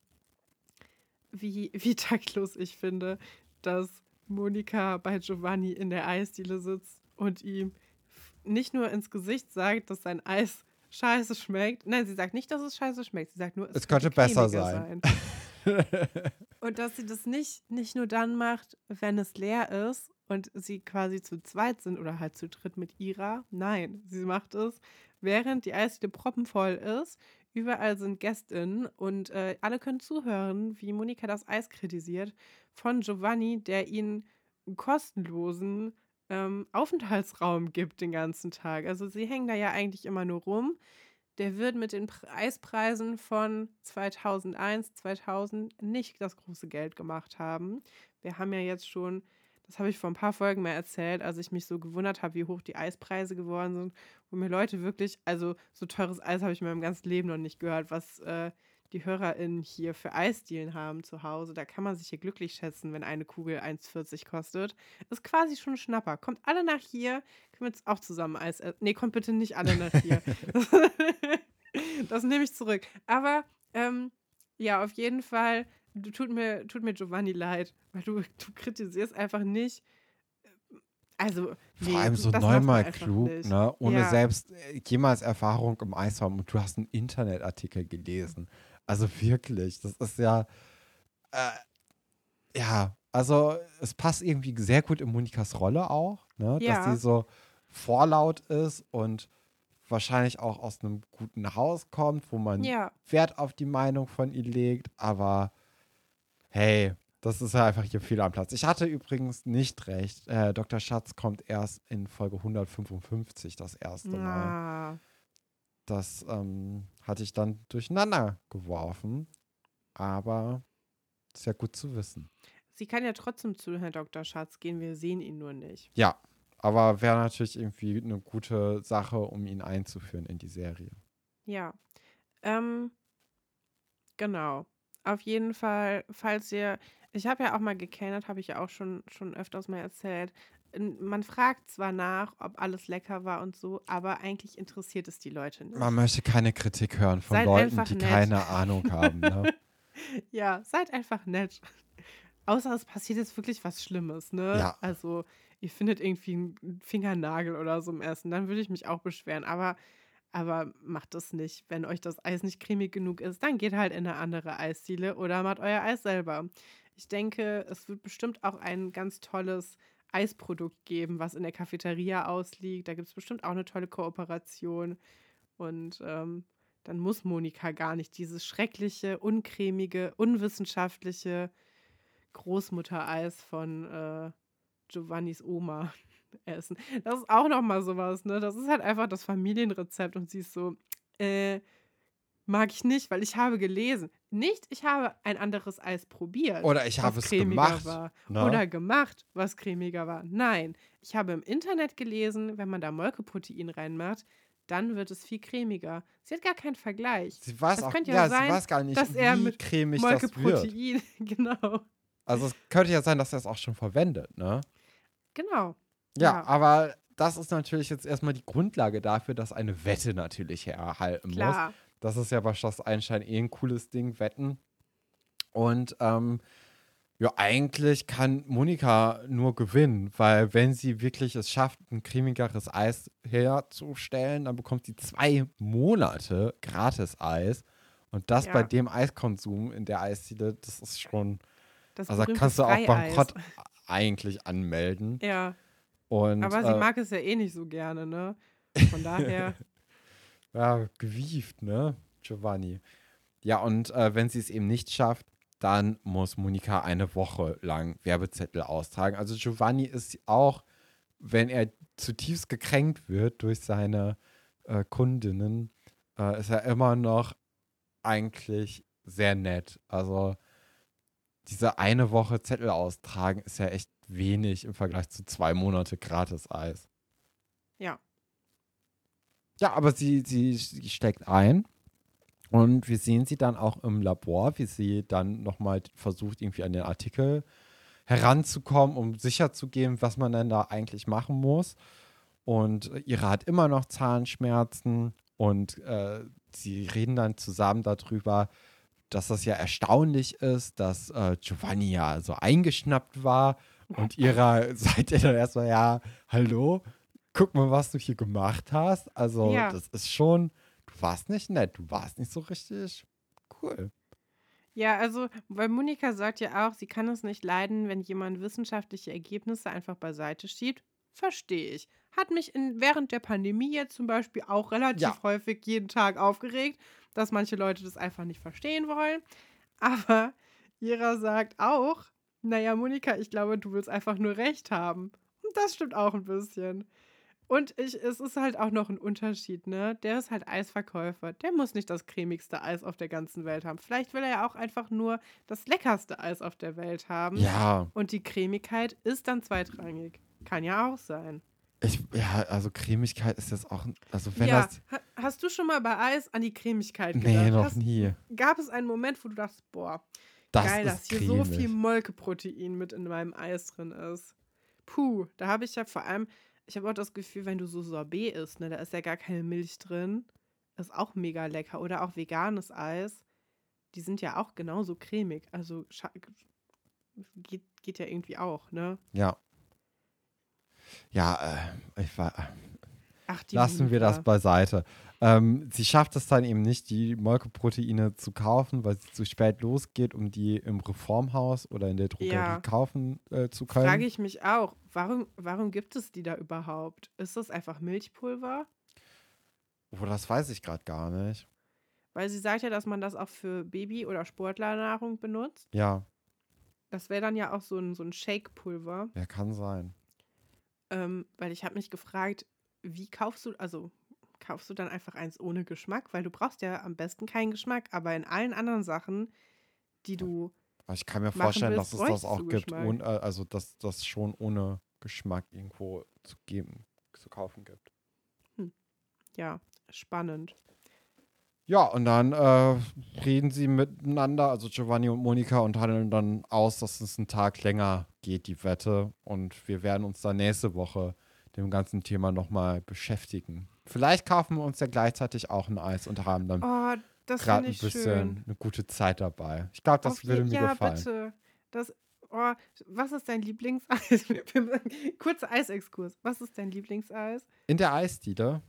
Speaker 1: wie, wie taktlos ich finde, dass Monika bei Giovanni in der Eisdiele sitzt und ihm nicht nur ins Gesicht sagt, dass sein Eis scheiße schmeckt. Nein, sie sagt nicht, dass es scheiße schmeckt. Sie sagt nur, es,
Speaker 2: Es könnte besser
Speaker 1: cremiger
Speaker 2: sein.
Speaker 1: Und dass sie das nicht, nicht nur dann macht, wenn es leer ist und sie quasi zu zweit sind oder halt zu dritt mit ihrer. Nein, sie macht es, während die Eisdiele proppenvoll ist. Überall sind GästInnen und äh, alle können zuhören, wie Monika das Eis kritisiert von Giovanni, der ihnen kostenlosen ähm, Aufenthaltsraum gibt den ganzen Tag. Also sie hängen da ja eigentlich immer nur rum. Der wird mit den Pre- Eispreisen von 2001, 2000 nicht das große Geld gemacht haben. Wir haben ja jetzt schon, das habe ich vor ein paar Folgen mal erzählt, als ich mich so gewundert habe, wie hoch die Eispreise geworden sind, wo mir Leute wirklich, also so teures Eis habe ich in meinem ganzen Leben noch nicht gehört, was äh, die HörerInnen hier für Eisdielen haben zu Hause. Da kann man sich hier glücklich schätzen, wenn eine Kugel 1,40 kostet. Ist quasi schon ein Schnapper. Kommt alle nach hier, können wir jetzt auch zusammen Eis essen. Nee, kommt bitte nicht alle nach hier. das nehme ich zurück. Aber ähm, ja, auf jeden Fall, tut, mir, tut mir Giovanni leid, weil du, du kritisierst einfach nicht. Also, nee,
Speaker 2: Vor allem so neunmal klug, ne? Ohne
Speaker 1: Ja.
Speaker 2: selbst äh, jemals Erfahrung im Eisraum und du hast einen Internetartikel gelesen. Also wirklich, das ist ja, äh, ja, also es passt irgendwie sehr gut in Monikas Rolle auch, ne?
Speaker 1: Ja.
Speaker 2: Dass sie so vorlaut ist und wahrscheinlich auch aus einem guten Haus kommt, wo man
Speaker 1: Ja,
Speaker 2: Wert auf die Meinung von ihr legt, aber hey, das ist ja einfach hier viel am Platz. Ich hatte übrigens nicht recht. Äh, Dr. Schatz kommt erst in Folge 155 das erste Mal.
Speaker 1: ah,
Speaker 2: Das ähm, hatte ich dann durcheinander geworfen, aber ist ja gut zu wissen.
Speaker 1: sie kann ja trotzdem zu Herrn Dr. Schatz gehen, wir sehen ihn nur nicht.
Speaker 2: Ja, aber wäre natürlich irgendwie eine gute Sache, um ihn einzuführen in die Serie.
Speaker 1: Ja. Ähm, genau. Auf jeden Fall, falls ihr, ich habe ja auch mal gekellnert, habe ich ja auch schon, schon öfters mal erzählt. Man fragt zwar nach, ob alles lecker war und so, aber eigentlich interessiert es die Leute nicht.
Speaker 2: Man möchte keine Kritik hören von
Speaker 1: Seid
Speaker 2: Leuten, die
Speaker 1: nett.
Speaker 2: keine Ahnung haben. Ne?
Speaker 1: Ja, seid einfach nett. Außer es passiert jetzt wirklich was Schlimmes, ne?
Speaker 2: Ja.
Speaker 1: Also, ihr findet irgendwie einen Fingernagel oder so im Essen, dann würde ich mich auch beschweren. Aber, aber macht das nicht. Wenn euch das Eis nicht cremig genug ist, dann geht halt in eine andere Eisdiele oder macht euer Eis selber. Ich denke, es wird bestimmt auch ein ganz tolles Eisprodukt geben, was in der Cafeteria ausliegt. Da gibt es bestimmt auch eine tolle Kooperation. Und ähm, dann muss Monika gar nicht dieses schreckliche, uncremige, unwissenschaftliche Großmuttereis von äh, Giovannis Oma essen. Das ist auch noch mal sowas, ne? Das ist halt einfach das Familienrezept und sie ist so, äh, mag ich nicht, weil ich habe gelesen. Nicht, ich habe ein anderes Eis probiert.
Speaker 2: Oder ich habe es gemacht.
Speaker 1: War.
Speaker 2: ne?
Speaker 1: Oder gemacht, was cremiger war. Nein, ich habe im Internet gelesen, wenn man da Molkeprotein reinmacht, dann wird es viel cremiger. Sie hat gar keinen Vergleich.
Speaker 2: Sie weiß
Speaker 1: Das
Speaker 2: auch,
Speaker 1: könnte
Speaker 2: ja,
Speaker 1: ja sein,
Speaker 2: sie weiß gar nicht,
Speaker 1: dass er mit
Speaker 2: cremig.
Speaker 1: Molkeprotein, genau.
Speaker 2: Also es könnte ja sein, dass er es auch schon verwendet, ne?
Speaker 1: Genau.
Speaker 2: Ja,
Speaker 1: Ja.
Speaker 2: aber das ist natürlich jetzt erstmal die Grundlage dafür, dass eine Wette natürlich erhalten muss.
Speaker 1: Klar.
Speaker 2: Das ist ja bei Schloss Einstein eh ein cooles Ding, Wetten. Und ähm, ja, eigentlich kann Monika nur gewinnen, weil wenn sie wirklich es schafft, ein cremigeres Eis herzustellen, dann bekommt sie zwei Monate gratis Eis. Und das
Speaker 1: Ja.
Speaker 2: bei dem Eiskonsum in der Eisdiele, das ist schon,
Speaker 1: Das
Speaker 2: also da kannst du auch. Bankrott eigentlich anmelden.
Speaker 1: Ja,
Speaker 2: Und,
Speaker 1: aber sie
Speaker 2: äh,
Speaker 1: mag es ja eh nicht so gerne, ne? Von daher,
Speaker 2: Ja, gewieft, ne? Giovanni. Ja, und äh, wenn sie es eben nicht schafft, dann muss Monika eine Woche lang Werbezettel austragen. Also Giovanni ist auch wenn er zutiefst gekränkt wird durch seine äh, Kundinnen, äh, ist er immer noch eigentlich sehr nett. Also diese eine Woche Zettel austragen ist ja echt wenig im Vergleich zu zwei Monate gratis Eis.
Speaker 1: Ja.
Speaker 2: Ja, aber sie, sie, steckt ein und wir sehen sie dann auch im Labor, wie sie dann nochmal versucht, irgendwie an den Artikel heranzukommen, um sicherzugehen, was man denn da eigentlich machen muss. Und ihre hat immer noch Zahnschmerzen und äh, sie reden dann zusammen darüber, dass das ja erstaunlich ist, dass äh, Giovanni ja so eingeschnappt war und ihrer seid ihr dann erstmal, ja, hallo, guck mal, was du hier gemacht hast. Also,
Speaker 1: Ja.
Speaker 2: das ist schon, du warst nicht nett, du warst nicht so richtig cool.
Speaker 1: Ja, also, weil Monika sagt ja auch, sie kann es nicht leiden, wenn jemand wissenschaftliche Ergebnisse einfach beiseite schiebt. Verstehe ich. Hat mich in, während der Pandemie jetzt zum Beispiel auch relativ
Speaker 2: Ja.
Speaker 1: häufig jeden Tag aufgeregt, dass manche Leute das einfach nicht verstehen wollen. Aber Jera sagt auch, naja, Monika, ich glaube, du willst einfach nur recht haben. Und das stimmt auch ein bisschen. Und ich, es ist halt auch noch ein Unterschied, ne? Der ist halt Eisverkäufer. Der muss nicht das cremigste Eis auf der ganzen Welt haben. Vielleicht will er ja auch einfach nur das leckerste Eis auf der Welt haben.
Speaker 2: Ja,
Speaker 1: Und die Cremigkeit ist dann zweitrangig. Kann ja auch sein.
Speaker 2: ich, ja, also Cremigkeit ist jetzt auch, also wenn
Speaker 1: ja,
Speaker 2: das,
Speaker 1: ha hast du schon mal bei Eis an die Cremigkeit gedacht?
Speaker 2: nee, noch
Speaker 1: hast,
Speaker 2: nie.
Speaker 1: Gab es einen Moment, wo du dachtest, boah,
Speaker 2: Das
Speaker 1: geil, dass
Speaker 2: ist
Speaker 1: hier
Speaker 2: cremig.
Speaker 1: so viel Molkeprotein mit in meinem Eis drin ist. Puh, da habe ich ja vor allem, ich habe auch das Gefühl, wenn du so Sorbet isst, ne, da ist ja gar keine Milch drin. Ist auch mega lecker. Oder auch veganes Eis. Die sind ja auch genauso cremig. Also geht, geht ja irgendwie auch, ne?
Speaker 2: Ja. Ja, äh, ich war,
Speaker 1: Ach, die
Speaker 2: lassen wir das beiseite. Ähm, sie schafft es dann eben nicht, die Molkeproteine zu kaufen, weil sie zu spät losgeht, um die im Reformhaus oder in der Drogerie
Speaker 1: Ja.
Speaker 2: kaufen äh, zu können.
Speaker 1: Frage ich mich auch, warum, warum gibt es die da überhaupt? Ist das einfach Milchpulver?
Speaker 2: Oh, das weiß ich gerade gar nicht.
Speaker 1: Weil sie sagt ja, dass man das auch für Baby- oder Sportlernahrung benutzt.
Speaker 2: Ja,
Speaker 1: Das wäre dann ja auch so ein, so ein Shake-Pulver.
Speaker 2: ja, kann sein.
Speaker 1: Ähm, weil ich habe mich gefragt, wie kaufst du, also kaufst du dann einfach eins ohne Geschmack? Weil du brauchst ja am besten keinen Geschmack, aber in allen anderen Sachen, die du,
Speaker 2: Aber ich kann mir vorstellen,
Speaker 1: willst,
Speaker 2: dass es das auch gibt, ohne, äh, also dass das schon ohne Geschmack irgendwo zu geben, zu kaufen gibt.
Speaker 1: ja, spannend.
Speaker 2: Ja, und dann äh, reden sie miteinander, also Giovanni und Monika, und handeln dann aus, dass es einen Tag länger geht, die Wette. Und wir werden uns dann nächste Woche dem ganzen Thema nochmal beschäftigen. Vielleicht kaufen wir uns ja gleichzeitig auch ein Eis und haben dann
Speaker 1: Oh,
Speaker 2: gerade ein bisschen
Speaker 1: schön.
Speaker 2: eine gute Zeit dabei. Ich glaube, das
Speaker 1: Auf
Speaker 2: würde mir
Speaker 1: ja,
Speaker 2: gefallen.
Speaker 1: bitte. Das, oh, was ist dein Lieblingseis? Kurzer Eisexkurs. Was ist dein Lieblingseis?
Speaker 2: In der Eisdiele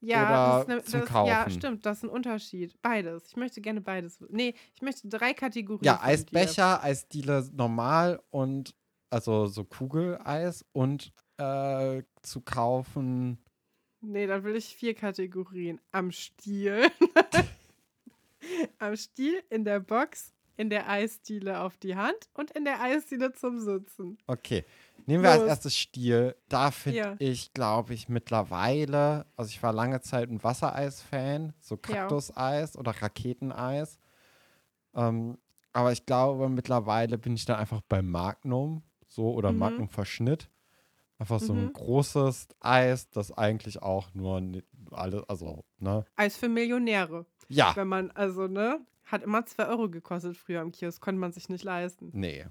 Speaker 1: Ja,
Speaker 2: Oder
Speaker 1: das ist ne,
Speaker 2: zum
Speaker 1: das, Ja, stimmt, das ist ein Unterschied. Beides. Ich möchte gerne beides. Nee, ich möchte drei Kategorien.
Speaker 2: Ja. Eisbecher, Eisdiele normal und also so Kugeleis und äh, zu kaufen.
Speaker 1: Nee, dann will ich vier Kategorien. Am Stiel. Am Stiel, in der Box, in der Eisdiele auf die Hand und in der Eisdiele zum Sitzen.
Speaker 2: Okay. Nehmen wir als
Speaker 1: Los.
Speaker 2: erstes Stiel. Da finde
Speaker 1: Ja.
Speaker 2: ich, glaube ich, mittlerweile, also ich war lange Zeit ein Wassereis-Fan, so
Speaker 1: Ja.
Speaker 2: Kaktuseis oder Raketeneis. Ähm, aber ich glaube, mittlerweile bin ich dann einfach beim Magnum, so oder
Speaker 1: Mhm.
Speaker 2: Magnum Verschnitt. Einfach so ein
Speaker 1: Mhm.
Speaker 2: großes Eis, das eigentlich auch nur alles, also, ne?
Speaker 1: Eis für Millionäre.
Speaker 2: Ja,
Speaker 1: Wenn man, also, ne, hat immer 2 Euro gekostet früher im Kiosk, konnte man sich nicht leisten.
Speaker 2: nee.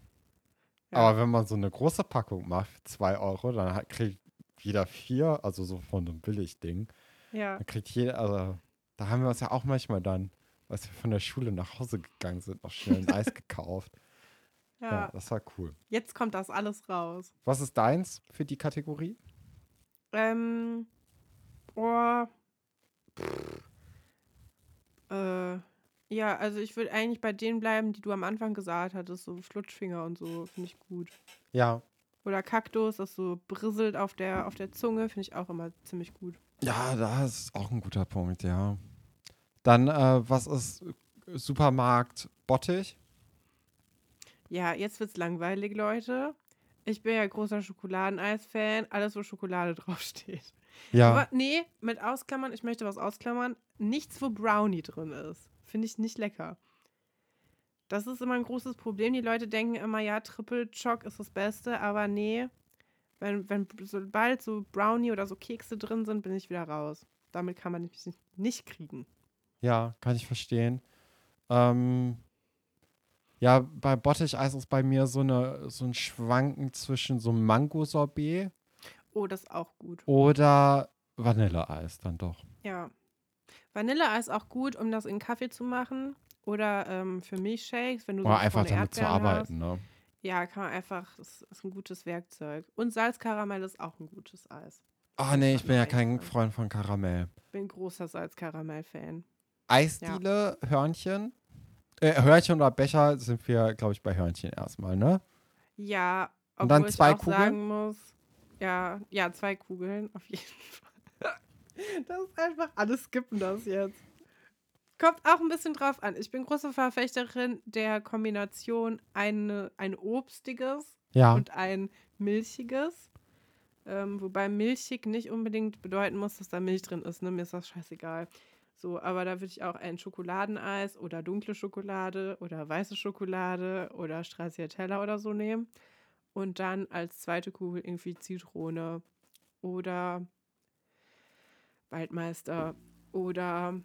Speaker 1: Ja.
Speaker 2: Aber wenn man so eine große Packung macht 2 Euro, dann hat, kriegt jeder vier, also so von einem Billigding.
Speaker 1: Ja.
Speaker 2: Da kriegt jeder, also da haben wir uns ja auch manchmal dann, als wir von der Schule nach Hause gegangen sind, noch schnell ein Eis gekauft. Ja.
Speaker 1: ja.
Speaker 2: das war cool.
Speaker 1: Jetzt kommt das alles raus.
Speaker 2: Was ist deins für die Kategorie?
Speaker 1: Ähm. Oh. Äh. Ja, also ich würde eigentlich bei denen bleiben, die du am Anfang gesagt hattest, so Flutschfinger und so, finde ich gut.
Speaker 2: Ja.
Speaker 1: Oder Kaktus, das so brisselt auf der, auf der Zunge, finde ich auch immer ziemlich gut.
Speaker 2: Ja, das ist auch ein guter Punkt, ja. Dann, äh, was ist Supermarkt Bottich?
Speaker 1: Ja, jetzt wird's langweilig, Leute. Ich bin ja großer Schokoladeneis-Fan. Alles, wo Schokolade draufsteht.
Speaker 2: Ja.
Speaker 1: Aber nee, mit Ausklammern, ich möchte was ausklammern. Nichts, wo Brownie drin ist. Finde ich nicht lecker. Das ist immer ein großes Problem. Die Leute denken immer, ja, Triple Choc ist das Beste, aber nee. Wenn, wenn sobald so Brownie oder so Kekse drin sind, bin ich wieder raus. Damit kann man mich nicht, nicht kriegen.
Speaker 2: Ja, kann ich verstehen. Ähm, ja, bei Botticheis ist bei mir so, eine, so ein Schwanken zwischen so Mango-Sorbet
Speaker 1: Oh, das ist auch gut.
Speaker 2: oder Vanilleeis dann doch.
Speaker 1: Ja. Vanilleeis auch gut, um das in Kaffee zu machen. Oder ähm, für Milchshakes, wenn du
Speaker 2: Oder
Speaker 1: so
Speaker 2: einfach
Speaker 1: vorne
Speaker 2: damit zu
Speaker 1: Erdbeeren
Speaker 2: arbeiten, ne?
Speaker 1: Hast. Ja, kann man einfach, das ist ein gutes Werkzeug. Und Salzkaramell ist auch ein gutes Eis.
Speaker 2: Ah, nee, ich bin ja kein. Freund von Karamell.
Speaker 1: Bin großer Salzkaramell-Fan.
Speaker 2: Eisdiele, Hörnchen. Äh, Hörnchen oder Becher sind wir, glaube ich, bei Hörnchen erstmal, ne?
Speaker 1: Ja, obwohl
Speaker 2: Und dann
Speaker 1: ich
Speaker 2: zwei
Speaker 1: auch
Speaker 2: Kugeln?
Speaker 1: sagen muss, ja, ja, zwei Kugeln, auf jeden Fall. Das ist einfach, alle skippen das jetzt. Kommt auch ein bisschen drauf an. Ich bin große Verfechterin der Kombination eine, ein obstiges
Speaker 2: Ja.
Speaker 1: und ein milchiges. Ähm, wobei milchig nicht unbedingt bedeuten muss, dass da Milch drin ist. Ne? Mir ist das scheißegal. So, aber da würde ich auch ein Schokoladeneis oder dunkle Schokolade oder weiße Schokolade oder Stracciatella oder so nehmen. Und dann als zweite Kugel irgendwie Zitrone oder Waldmeister oder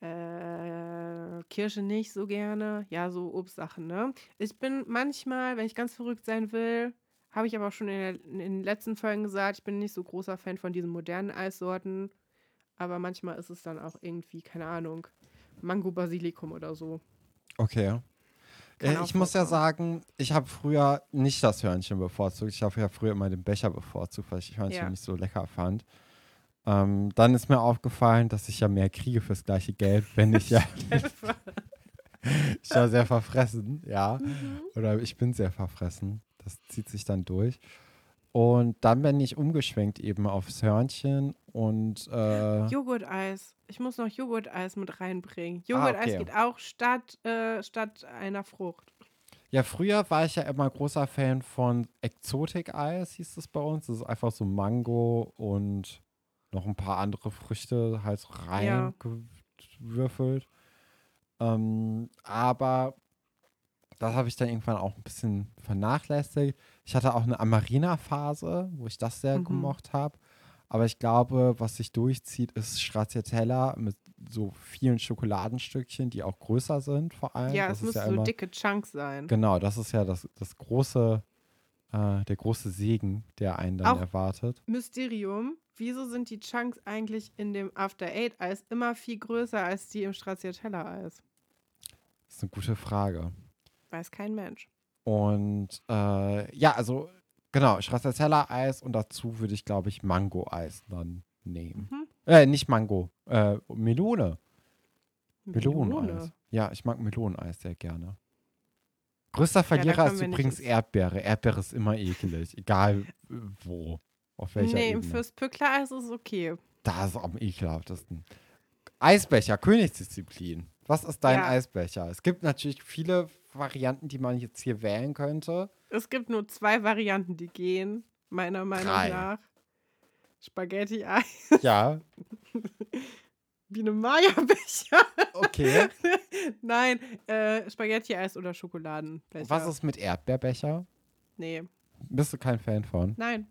Speaker 1: äh, Kirsche nicht so gerne. Ja, so Obstsachen, ne? Ich bin manchmal, wenn ich ganz verrückt sein will, habe ich aber auch schon in, der, in den letzten Folgen gesagt, ich bin nicht so großer Fan von diesen modernen Eissorten. Aber manchmal ist es dann auch irgendwie, keine Ahnung, Mango Basilikum oder so.
Speaker 2: Okay. Äh, ich muss ja sagen, ich habe früher nicht das Hörnchen bevorzugt. Ich habe ja früher immer den Becher bevorzugt, weil ich Hörnchen
Speaker 1: Ja.
Speaker 2: nicht so lecker fand. Ähm, dann ist mir aufgefallen, dass ich ja mehr kriege fürs gleiche Geld, wenn ich ja. ich war sehr verfressen, ja.
Speaker 1: Mhm.
Speaker 2: Oder ich bin sehr verfressen. Das zieht sich dann durch. Und dann bin ich umgeschwenkt eben aufs Hörnchen und äh,
Speaker 1: Joghurteis. Ich muss noch Joghurteis mit reinbringen. Joghurteis
Speaker 2: okay.
Speaker 1: geht auch statt, äh, statt einer Frucht.
Speaker 2: Ja, früher war ich ja immer großer Fan von Exotik-Eis, hieß es bei uns. Das ist einfach so Mango und noch ein paar andere Früchte halt so
Speaker 1: Ja.
Speaker 2: reingewürfelt. Ähm, aber das habe ich dann irgendwann auch ein bisschen vernachlässigt. Ich hatte auch eine Amarina-Phase, wo ich das sehr
Speaker 1: Mhm.
Speaker 2: gemocht habe. Aber ich glaube, was sich durchzieht, ist Stracciatella mit so vielen Schokoladenstückchen, die auch größer sind vor allem.
Speaker 1: Ja,
Speaker 2: das
Speaker 1: es müssen
Speaker 2: ja
Speaker 1: so
Speaker 2: immer,
Speaker 1: dicke Chunks sein.
Speaker 2: Genau, das ist ja das, das große, äh, der große Segen, der einen dann
Speaker 1: Auch-
Speaker 2: erwartet.
Speaker 1: Mysterium. Wieso sind die Chunks eigentlich in dem After Eight Eis immer viel größer als die im Stracciatella Eis?
Speaker 2: Das ist eine gute Frage.
Speaker 1: Weiß kein Mensch.
Speaker 2: Und äh, ja, also genau, Stracciatella-Eis und dazu würde ich, glaube ich, Mango-Eis dann nehmen.
Speaker 1: Mhm.
Speaker 2: Äh, nicht Mango, äh, Melone. Meloneneis.
Speaker 1: Melone.
Speaker 2: Ja, ich mag Meloneneis sehr gerne. Größter Verlierer
Speaker 1: kommen
Speaker 2: ist
Speaker 1: nicht
Speaker 2: übrigens
Speaker 1: ins-
Speaker 2: Erdbeere. Erdbeere ist immer ekelig, egal äh, wo, auf welcher
Speaker 1: Nee,
Speaker 2: Ebene.
Speaker 1: fürs Pückler-Eis ist es okay.
Speaker 2: Das ist am ekelhaftesten. Eisbecher, Königsdisziplin. Was ist dein
Speaker 1: Ja.
Speaker 2: Eisbecher? Es gibt natürlich viele Varianten, die man jetzt hier wählen könnte.
Speaker 1: Es gibt nur zwei Varianten, die gehen, meiner Meinung
Speaker 2: Drei.
Speaker 1: nach. Spaghetti-Eis,
Speaker 2: Ja,
Speaker 1: wie eine Maya-Becher.
Speaker 2: okay.
Speaker 1: Nein, äh, Spaghetti-Eis oder Schokoladenbecher.
Speaker 2: Was ist mit Erdbeerbecher?
Speaker 1: Nee,
Speaker 2: Bist du kein Fan von?
Speaker 1: nein.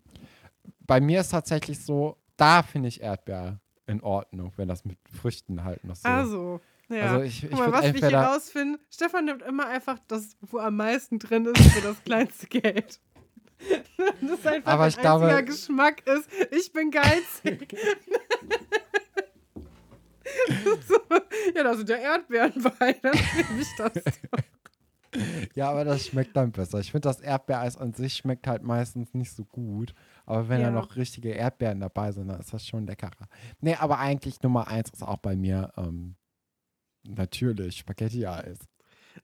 Speaker 2: Bei mir ist tatsächlich so, da finde ich Erdbeer in Ordnung, wenn das mit Früchten halt noch so.
Speaker 1: Also, ja.
Speaker 2: Also ich, ich
Speaker 1: Guck mal, was wir hier rausfinden, Stefan nimmt immer einfach das, wo am meisten drin ist, für das kleinste Geld. das ist einfach
Speaker 2: Aber
Speaker 1: ein
Speaker 2: ich glaube-
Speaker 1: einziger Geschmack ist, ich bin geizig. so, ja, da sind ja Erdbeeren bei, dann nehme ich das.
Speaker 2: Ja, aber das schmeckt dann besser. Ich finde, das Erdbeereis an sich schmeckt halt meistens nicht so gut. Aber wenn da
Speaker 1: Ja.
Speaker 2: noch richtige Erdbeeren dabei sind, dann ist das schon leckerer. Nee, aber eigentlich Nummer eins ist auch bei mir ähm, natürlich Spaghetti-Eis.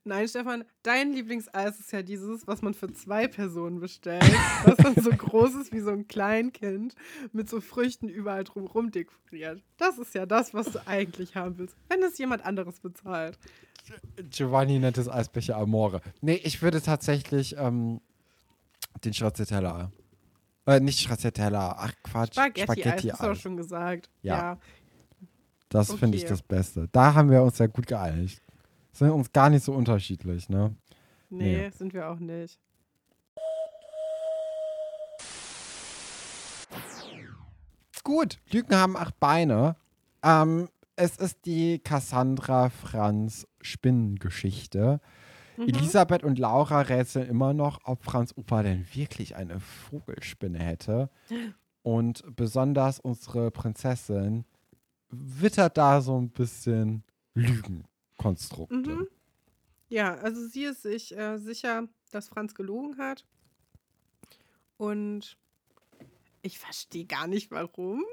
Speaker 1: Nein, Stefan, dein Lieblingseis ist ja dieses, was man für zwei Personen bestellt. Was dann so groß ist wie so ein Kleinkind mit so Früchten überall drumherum dekoriert. Das ist ja das, was du eigentlich haben willst, wenn es jemand anderes bezahlt.
Speaker 2: Giovanni nennt es Eisbecher Amore. Nee, ich würde tatsächlich ähm, Den Stracciatella. Äh, nicht Stracciatella. Ach Quatsch.
Speaker 1: Spaghetti,
Speaker 2: Spaghetti
Speaker 1: hast du auch schon gesagt.
Speaker 2: Ja.
Speaker 1: ja.
Speaker 2: Das finde ich
Speaker 1: Okay.
Speaker 2: das Beste. Da haben wir uns ja gut geeinigt. Sind uns gar nicht so unterschiedlich, ne?
Speaker 1: Nee,
Speaker 2: Nee.
Speaker 1: sind wir auch nicht.
Speaker 2: Gut, Lügen haben acht Beine. Ähm, es ist die Cassandra Franz Spinnengeschichte.
Speaker 1: Mhm.
Speaker 2: Elisabeth und Laura rätseln immer noch, ob Franz Opa denn wirklich eine Vogelspinne hätte. Und besonders unsere Prinzessin wittert da so ein bisschen Lügenkonstrukte.
Speaker 1: Mhm. Ja, also sie ist sich äh, sicher, dass Franz gelogen hat. Und ich verstehe gar nicht, warum.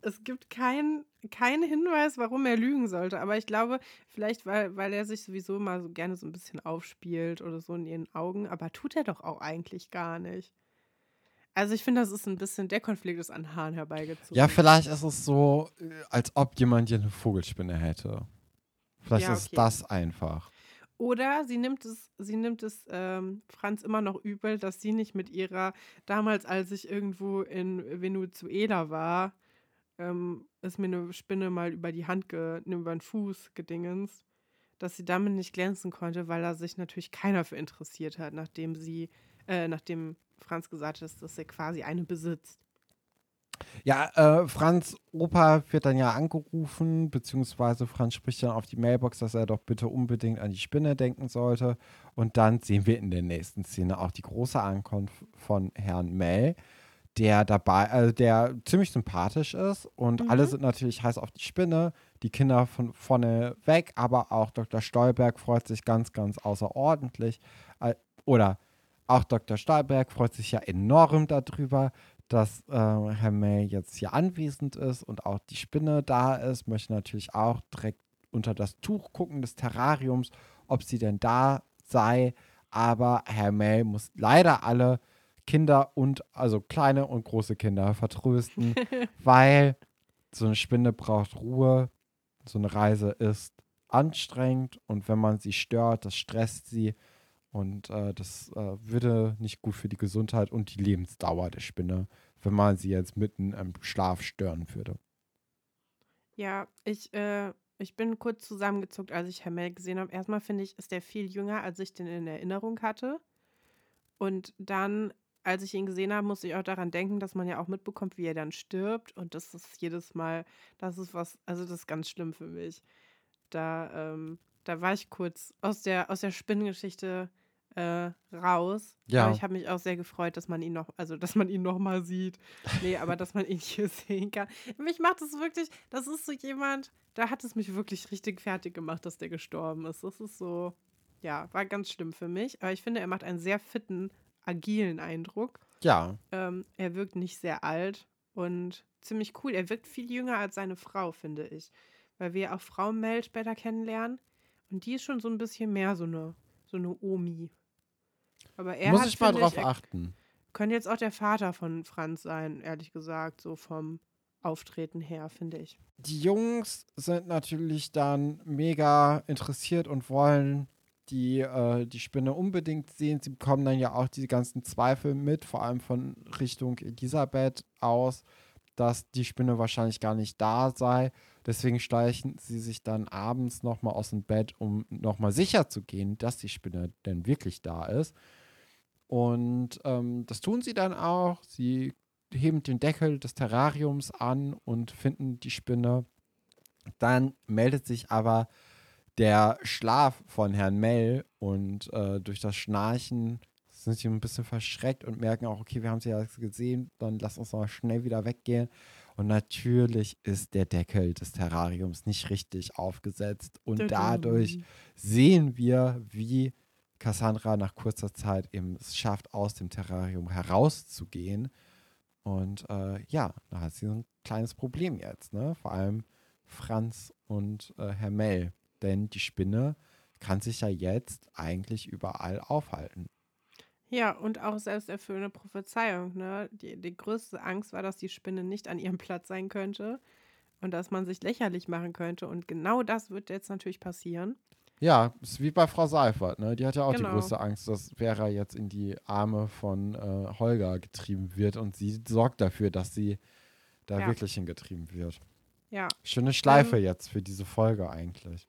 Speaker 1: Es gibt keinen keinen Hinweis, warum er lügen sollte. Aber ich glaube, vielleicht, weil, weil er sich sowieso mal so gerne so ein bisschen aufspielt oder so in ihren Augen. Aber tut er doch auch eigentlich gar nicht. Also ich finde, das ist ein bisschen, der Konflikt ist an Haaren herbeigezogen.
Speaker 2: Ja, vielleicht ist es so, äh, als ob jemand hier eine Vogelspinne hätte. Vielleicht
Speaker 1: Ja,
Speaker 2: ist
Speaker 1: okay.
Speaker 2: das einfach.
Speaker 1: Oder sie nimmt es, sie nimmt es ähm, Franz immer noch übel, dass sie nicht mit ihrer, damals als ich irgendwo in Venezuela war, ähm, ist mir eine Spinne mal über die Hand, ge, ne, über den Fuß gedingens, dass sie damit nicht glänzen konnte, weil da sich natürlich keiner für interessiert hat, nachdem sie, äh, nachdem Franz gesagt hat, dass er quasi eine besitzt.
Speaker 2: Ja, äh, Franz Opa wird dann ja angerufen, beziehungsweise Franz spricht dann auf die Mailbox, dass er doch bitte unbedingt an die Spinne denken sollte. Und dann sehen wir in der nächsten Szene auch die große Ankunft von Herrn Mell, der dabei, also der ziemlich sympathisch ist und
Speaker 1: Mhm.
Speaker 2: alle sind natürlich heiß auf die Spinne, die Kinder von vorne weg, aber auch Dr. Stolberg freut sich ganz, ganz außerordentlich. Äh, Oder auch Dr. Stolberg freut sich ja enorm darüber, dass äh, Herr May jetzt hier anwesend ist und auch die Spinne da ist, möchte natürlich auch direkt unter das Tuch gucken des Terrariums, ob sie denn da sei. Aber Herr May muss leider alle Kinder und, also kleine und große Kinder vertrösten, weil so eine Spinne braucht Ruhe. So eine Reise ist anstrengend und wenn man sie stört, das stresst sie. Und äh, das äh, würde nicht gut für die Gesundheit und die Lebensdauer der Spinne, wenn man sie jetzt mitten im Schlaf stören würde.
Speaker 1: Ja, ich, äh, ich bin kurz zusammengezuckt, als ich Herr Mell gesehen habe. Erstmal finde ich, ist der viel jünger, als ich den in Erinnerung hatte. Und dann, als ich ihn gesehen habe, musste ich auch daran denken, dass man ja auch mitbekommt, wie er dann stirbt. Und das ist jedes Mal, das ist was, also das ist ganz schlimm für mich. Da, ähm, da war ich kurz aus der, aus der Spinnengeschichte äh, raus.
Speaker 2: Ja.
Speaker 1: Aber ich habe mich auch sehr gefreut, dass man ihn noch, also dass man ihn noch mal sieht. Nee, aber dass man ihn hier sehen kann. Mich macht es wirklich, das ist so jemand, da hat es mich wirklich richtig fertig gemacht, dass der gestorben ist. Das ist so, ja, war ganz schlimm für mich. Aber ich finde, er macht einen sehr fitten, agilen Eindruck.
Speaker 2: Ja,
Speaker 1: Ähm, er wirkt nicht sehr alt und ziemlich cool. Er wirkt viel jünger als seine Frau, finde ich. Weil wir auch Frau Mel später kennenlernen. Und die ist schon so ein bisschen mehr so eine, so eine Omi. Aber er
Speaker 2: muss
Speaker 1: hat,
Speaker 2: ich mal drauf
Speaker 1: er
Speaker 2: achten.
Speaker 1: könnte jetzt auch der Vater von Franz sein, ehrlich gesagt, so vom Auftreten her, finde ich.
Speaker 2: Die Jungs sind natürlich dann mega interessiert und wollen die, äh, die Spinne unbedingt sehen. Sie bekommen dann ja auch die ganzen Zweifel mit, vor allem von Richtung Elisabeth aus, dass die Spinne wahrscheinlich gar nicht da sei. Deswegen schleichen sie sich dann abends nochmal aus dem Bett, um nochmal sicher zu gehen, dass die Spinne denn wirklich da ist. Und ähm, das tun sie dann auch. Sie heben den Deckel des Terrariums an und finden die Spinne. Dann meldet sich aber der Schlaf von Herrn Mell und äh, durch das Schnarchen sind sie ein bisschen verschreckt und merken auch, okay, wir haben sie ja gesehen, dann lass uns mal schnell wieder weggehen. Und natürlich ist der Deckel des Terrariums nicht richtig aufgesetzt und dadurch sehen wir, wie Cassandra nach kurzer Zeit eben es schafft, aus dem Terrarium herauszugehen. Und äh, ja, da hat sie so ein kleines Problem jetzt, ne? Vor allem Franz und äh, Herr Mell. Denn die Spinne kann sich ja jetzt eigentlich überall aufhalten.
Speaker 1: Ja, und auch selbsterfüllende Prophezeiung, ne? Die, die größte Angst war, dass die Spinne nicht an ihrem Platz sein könnte und dass man sich lächerlich machen könnte. Und genau das wird jetzt natürlich passieren.
Speaker 2: Ja, ist wie bei Frau Seifert, ne? Die hat ja auch
Speaker 1: Genau.
Speaker 2: die größte Angst, dass Vera jetzt in die Arme von äh, Holger getrieben wird und sie sorgt dafür, dass sie da
Speaker 1: Ja.
Speaker 2: wirklich hingetrieben wird.
Speaker 1: Ja,
Speaker 2: Schöne Schleife
Speaker 1: Ähm,
Speaker 2: jetzt für diese Folge eigentlich.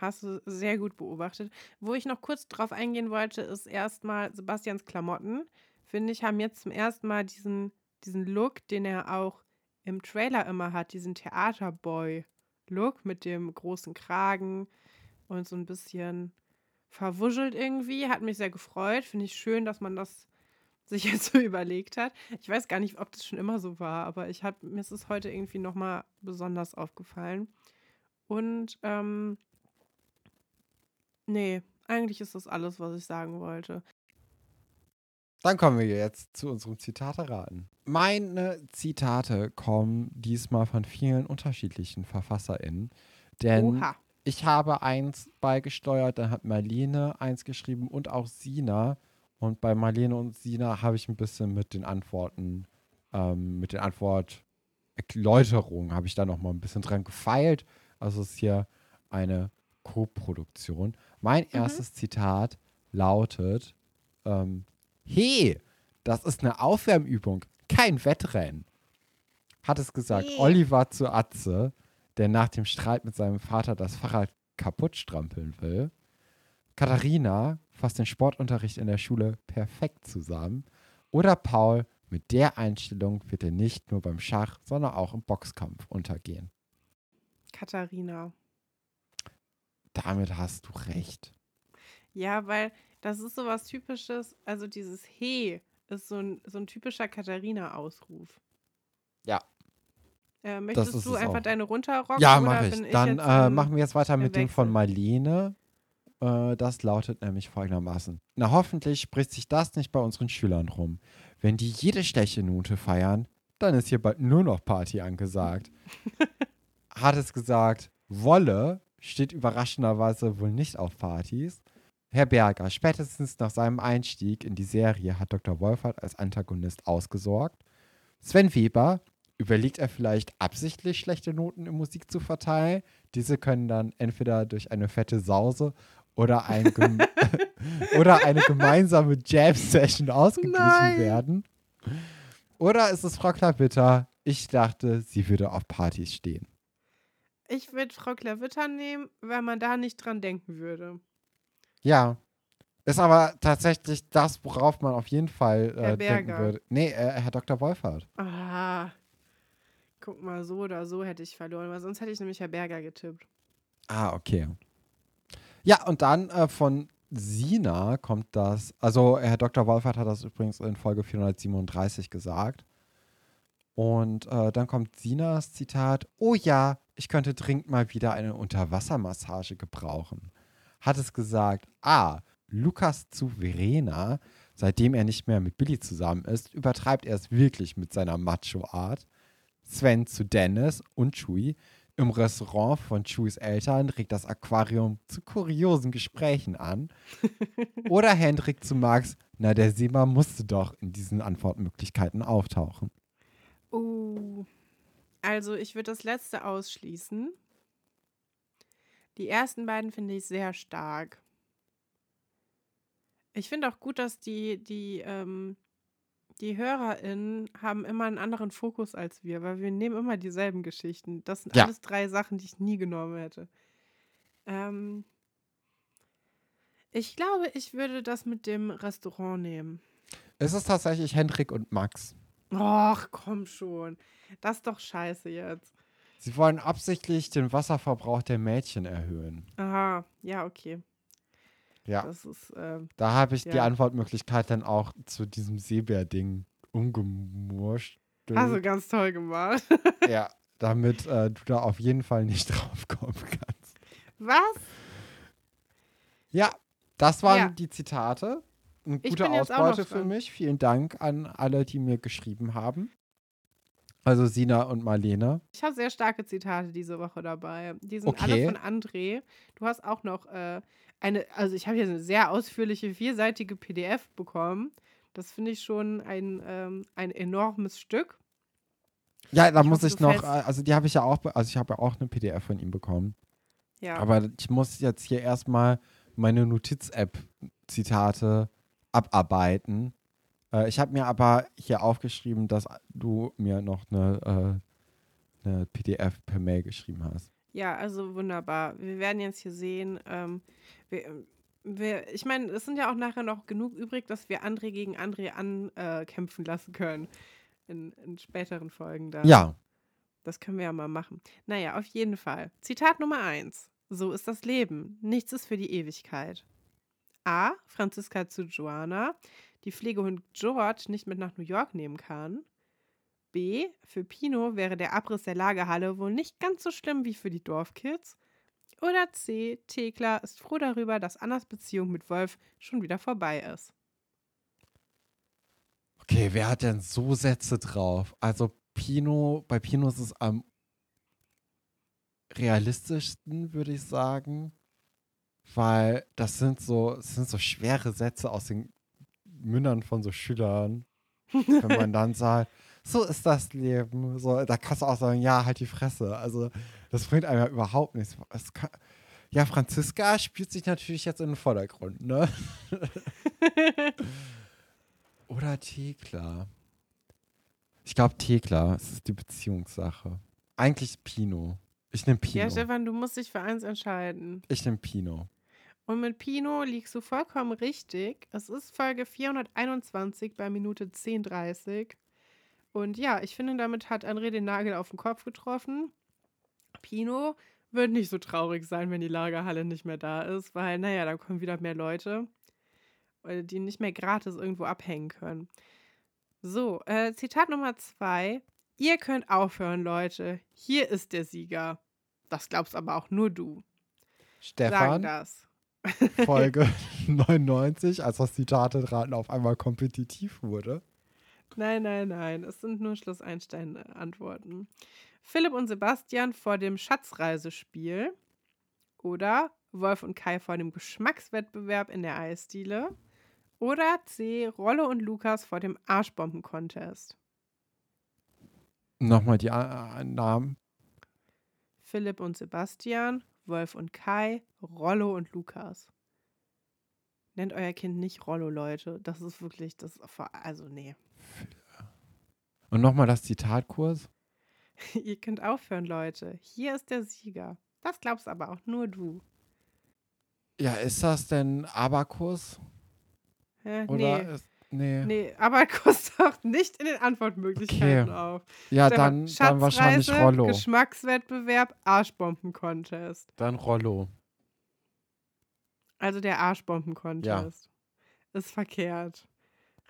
Speaker 1: hast du sehr gut beobachtet. Wo ich noch kurz drauf eingehen wollte, ist erstmal Sebastians Klamotten. Finde ich, haben jetzt zum ersten Mal diesen, diesen Look, den er auch im Trailer immer hat, diesen Theaterboy-Look mit dem großen Kragen und so ein bisschen verwuschelt irgendwie. Hat mich sehr gefreut. Finde ich schön, dass man das sich jetzt so überlegt hat. Ich weiß gar nicht, ob das schon immer so war, aber ich hab, mir ist es heute irgendwie nochmal besonders aufgefallen. Und ähm, nee, eigentlich ist das alles, was ich sagen wollte.
Speaker 2: Dann kommen wir jetzt zu unserem Zitate-Raten. Meine Zitate kommen diesmal von vielen unterschiedlichen VerfasserInnen. Denn
Speaker 1: Oha.
Speaker 2: Ich habe eins beigesteuert, dann hat Marlene eins geschrieben und auch Sina. Und bei Marlene und Sina habe ich ein bisschen mit den Antworten, ähm, mit den Antworterläuterungen, habe ich da noch mal ein bisschen dran gefeilt. Also es ist hier eine Co-Produktion. Mein erstes Zitat lautet, ähm, Hey, das ist eine Aufwärmübung, kein Wettrennen. Hat es gesagt
Speaker 1: Hey.
Speaker 2: Oliver zu Atze, der nach dem Streit mit seinem Vater das Fahrrad kaputt strampeln will. Katharina fasst den Sportunterricht in der Schule perfekt zusammen. Oder Paul, mit der Einstellung wird er nicht nur beim Schach, sondern auch im Boxkampf untergehen.
Speaker 1: Katharina.
Speaker 2: Damit hast du recht.
Speaker 1: Ja, weil das ist so was Typisches. Also dieses He ist so ein, so ein typischer Katharina-Ausruf.
Speaker 2: Ja.
Speaker 1: Äh, möchtest du einfach
Speaker 2: auch.
Speaker 1: deine runterrocken?
Speaker 2: Ja, mache ich. Dann
Speaker 1: jetzt
Speaker 2: äh, machen wir jetzt weiter mit dem von? Marlene. Äh, das lautet nämlich folgendermaßen. Na, hoffentlich spricht sich das nicht bei unseren Schülern rum. Wenn die jede schlechte Note feiern, dann ist hier bald nur noch Party angesagt. Hat es gesagt, Wolle steht überraschenderweise wohl nicht auf Partys. Herr Berger, spätestens nach seinem Einstieg in die Serie hat Dr. Wolfert als Antagonist ausgesorgt. Sven Weber, überlegt er vielleicht absichtlich schlechte Noten in Musik zu verteilen? Diese können dann entweder durch eine fette Sause oder, ein oder eine gemeinsame Jam-Session ausgeglichen
Speaker 1: Nein.
Speaker 2: werden. Oder ist es Frau Klavitter? Ich dachte, sie würde auf Partys stehen.
Speaker 1: Ich würde Frau Klavitter nehmen, weil man da nicht dran denken würde.
Speaker 2: Ja. Ist aber tatsächlich das, worauf man auf jeden Fall äh, denken würde. Nee, äh, Herr Dr. Wolfert.
Speaker 1: Ah. Guck mal, so oder so hätte ich verloren, weil sonst hätte ich nämlich Herr Berger getippt.
Speaker 2: Ah, okay. Ja, und dann äh, von Sina kommt das, also Herr Dr. Wolfert hat das übrigens in Folge 437 gesagt. Und äh, dann kommt Sinas Zitat, oh ja, ich könnte dringend mal wieder eine Unterwassermassage gebrauchen. Hat es gesagt, ah, Lukas zu Verena, seitdem er nicht mehr mit Billy zusammen ist, übertreibt er es wirklich mit seiner Macho-Art. Sven zu Dennis und Chewie, im Restaurant von Chewies Eltern regt das Aquarium zu kuriosen Gesprächen an. Oder Hendrik zu Max, na, der Seemann musste doch in diesen Antwortmöglichkeiten auftauchen.
Speaker 1: Uh. Also, ich würde das letzte ausschließen. Die ersten beiden finde ich sehr stark. Ich finde auch gut, dass die, die, ähm, die HörerInnen haben immer einen anderen Fokus als wir, weil wir nehmen immer dieselben Geschichten. Das sind
Speaker 2: Ja.
Speaker 1: alles drei Sachen, die ich nie genommen hätte. Ähm, ich glaube, ich würde das mit dem Restaurant nehmen.
Speaker 2: Es ist tatsächlich Hendrik und Max.
Speaker 1: Och, komm schon. Das ist doch scheiße jetzt.
Speaker 2: Sie wollen absichtlich den Wasserverbrauch der Mädchen erhöhen.
Speaker 1: Aha, ja, okay.
Speaker 2: Ja,
Speaker 1: ist, ähm,
Speaker 2: da habe ich die
Speaker 1: ja.
Speaker 2: Antwortmöglichkeit dann auch zu diesem Seebär-Ding umgemurscht.
Speaker 1: hast du ganz toll gemacht.
Speaker 2: Ja, damit äh, du da auf jeden Fall nicht drauf kommen kannst.
Speaker 1: Was?
Speaker 2: Ja, das waren
Speaker 1: Ja.
Speaker 2: die Zitate. Eine gute Ausbeute für mich. Vielen Dank an alle, die mir geschrieben haben. Also Sina und Marlene.
Speaker 1: Ich habe sehr starke Zitate diese Woche dabei. Die sind
Speaker 2: Okay.
Speaker 1: alle von André. Du hast auch noch äh, eine, also ich habe hier eine sehr ausführliche, vierseitige PDF bekommen. Das finde ich schon ein, ähm, ein enormes Stück.
Speaker 2: Ja, da
Speaker 1: Ich
Speaker 2: muss ich noch, äh, also die habe ich ja auch, also ich habe ja auch eine PDF von ihm bekommen.
Speaker 1: Ja.
Speaker 2: Aber ich muss jetzt hier erstmal meine Notiz-App-Zitate abarbeiten. Äh, ich habe mir aber hier aufgeschrieben, dass du mir noch eine, äh, eine PDF per Mail geschrieben hast.
Speaker 1: Ja, also wunderbar. Wir werden jetzt hier sehen, ähm, wir, wir, ich meine, es sind ja auch nachher noch genug übrig, dass wir André gegen André ankämpfen lassen können. In, in späteren Folgen dann.
Speaker 2: Ja,
Speaker 1: Das können wir ja mal machen. Naja, auf jeden Fall. Zitat Nummer eins. So ist das Leben. Nichts ist für die Ewigkeit. A. Franziska zu Joanna, die Pflegehund George nicht mit nach New York nehmen kann. B. Für Pino wäre der Abriss der Lagerhalle wohl nicht ganz so schlimm wie für die Dorfkids. Oder C. Thekla ist froh darüber, dass Annas Beziehung mit Wolf schon wieder vorbei ist.
Speaker 2: okay, wer hat denn so Sätze drauf? Also Pino, bei Pino ist es am realistischsten, würde ich sagen. Weil das sind so, das sind so schwere Sätze aus den Mündern von so Schülern. wenn man dann sagt, so ist das Leben. So, da kannst du auch sagen, ja, halt die Fresse. Also, das bringt einem ja überhaupt nichts. Kann, ja, Franziska spielt sich natürlich jetzt in den Vordergrund, ne? Oder Thekla. Ich glaube Thekla. Es ist die Beziehungssache. Eigentlich Pino. Ich nehme Pino.
Speaker 1: Ja, Stefan, du musst dich für eins entscheiden.
Speaker 2: ich nehme Pino.
Speaker 1: Und mit Pino liegst du vollkommen richtig. Es ist Folge 421 bei Minute 10.30. Und ja, ich finde, damit hat André den Nagel auf den Kopf getroffen. Pino wird nicht so traurig sein, wenn die Lagerhalle nicht mehr da ist, weil, naja, da kommen wieder mehr Leute, äh, die nicht mehr gratis irgendwo abhängen können. So, äh, Zitat Nummer zwei. Ihr könnt aufhören, Leute. Hier ist der Sieger. Das glaubst aber auch nur du.
Speaker 2: Stefan,
Speaker 1: das.
Speaker 2: Folge 99, als das Zitate-Raten auf einmal kompetitiv wurde.
Speaker 1: Nein, nein, nein. Es sind nur Schluss-Einstein-Antworten. Philipp und Sebastian vor dem Schatzreisespiel. Oder Wolf und Kai vor dem Geschmackswettbewerb in der Eisdiele. Oder C. Rolle und Lukas vor dem Arschbomben-Contest.
Speaker 2: Nochmal die äh, Namen.
Speaker 1: Philipp und Sebastian, Wolf und Kai, Rollo und Lukas. Nennt euer Kind nicht Rollo, Leute. Das ist wirklich, das also nee.
Speaker 2: Und nochmal das Zitatkurs.
Speaker 1: Ihr könnt aufhören, Leute. Hier ist der Sieger. Das glaubst aber auch nur du.
Speaker 2: Ja, ist das denn Abakus?
Speaker 1: Hä?
Speaker 2: Oder
Speaker 1: nee.
Speaker 2: ist. Nee.
Speaker 1: Nee, kostet taucht nicht in den Antwortmöglichkeiten
Speaker 2: Okay.
Speaker 1: auf.
Speaker 2: Ja, dann, dann wahrscheinlich Rollo.
Speaker 1: Geschmackswettbewerb, Arschbomben-Contest.
Speaker 2: Dann Rollo.
Speaker 1: Also der Arschbomben-Contest. Ist verkehrt.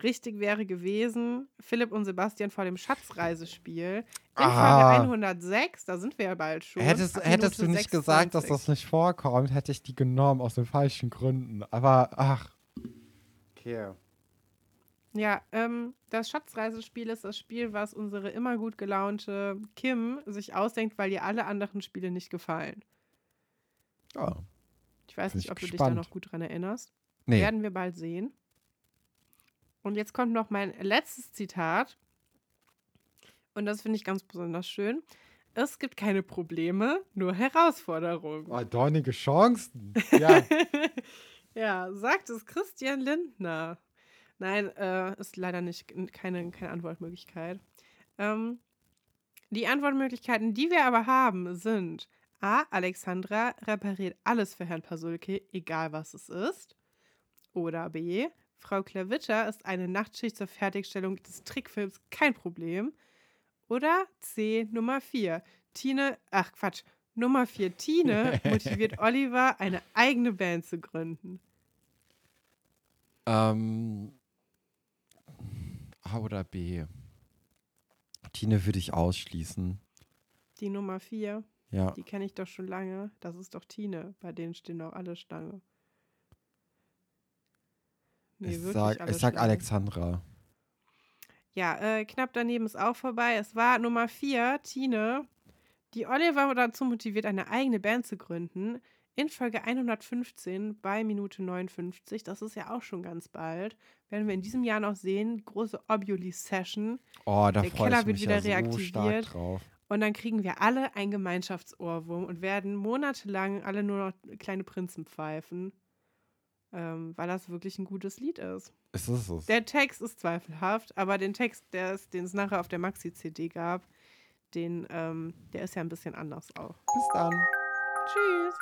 Speaker 1: Richtig wäre gewesen, Philipp und Sebastian vor dem Schatzreisespiel. In
Speaker 2: Ah.
Speaker 1: Folge 106, da sind wir ja bald schon.
Speaker 2: Hättest, hättest du nicht gesagt, dass
Speaker 1: 26.
Speaker 2: das nicht vorkommt, hätte ich die genommen aus den falschen Gründen. Aber, ach. Okay.
Speaker 1: Ja, ähm, das Schatzreisespiel ist das Spiel, was unsere immer gut gelaunte Kim sich ausdenkt, weil ihr alle anderen Spiele nicht gefallen.
Speaker 2: Ja.
Speaker 1: Ich weiß
Speaker 2: Bin
Speaker 1: nicht,
Speaker 2: ich
Speaker 1: ob du dich
Speaker 2: gespannt.
Speaker 1: da noch gut dran erinnerst.
Speaker 2: Nee.
Speaker 1: Werden wir bald sehen. Und jetzt kommt noch mein letztes Zitat. Und das finde ich ganz besonders schön. Es gibt keine Probleme, nur Herausforderungen.
Speaker 2: Oh, dornige Chancen. Ja.
Speaker 1: ja, sagt es Christian Lindner. Nein, äh, ist leider nicht keine, keine Antwortmöglichkeit. Ähm, die Antwortmöglichkeiten, die wir aber haben, sind A. Alexandra repariert alles für Herrn Pasulke, egal was es ist. Oder B. Frau Klavitter ist eine Nachtschicht zur Fertigstellung des Trickfilms kein Problem. Oder C. Nummer 4. Tine, ach Quatsch, Nummer 4. Tine motiviert Oliver, eine eigene Band zu gründen.
Speaker 2: ähm, A oder B? Tine würde ich ausschließen.
Speaker 1: Die Nummer 4,
Speaker 2: Ja.
Speaker 1: die kenne ich doch schon lange. Das ist doch Tine. Bei denen stehen doch alle Stange. Nee,
Speaker 2: ich sag, ich sag. Alexandra.
Speaker 1: Ja, äh, knapp daneben ist auch vorbei. Es war Nummer 4, Tine, die Oliver dazu motiviert, eine eigene Band zu gründen. In Folge 115 bei Minute 59, das ist ja auch schon ganz bald, werden wir in diesem Jahr noch sehen, große Obuli-Session.
Speaker 2: Oh, da
Speaker 1: Der Keller wird
Speaker 2: mich
Speaker 1: wieder
Speaker 2: ja so
Speaker 1: reaktiviert.
Speaker 2: drauf.
Speaker 1: Und dann kriegen wir alle ein Gemeinschaftsohrwurm und werden monatelang alle nur noch kleine Prinzen pfeifen, ähm, weil das wirklich ein gutes Lied ist.
Speaker 2: Ist das so?
Speaker 1: Der Text ist zweifelhaft, aber den Text, der es- den es nachher auf der Maxi-CD gab, den, ähm, der ist ja ein bisschen anders auch.
Speaker 2: Bis dann.
Speaker 1: Tschüss.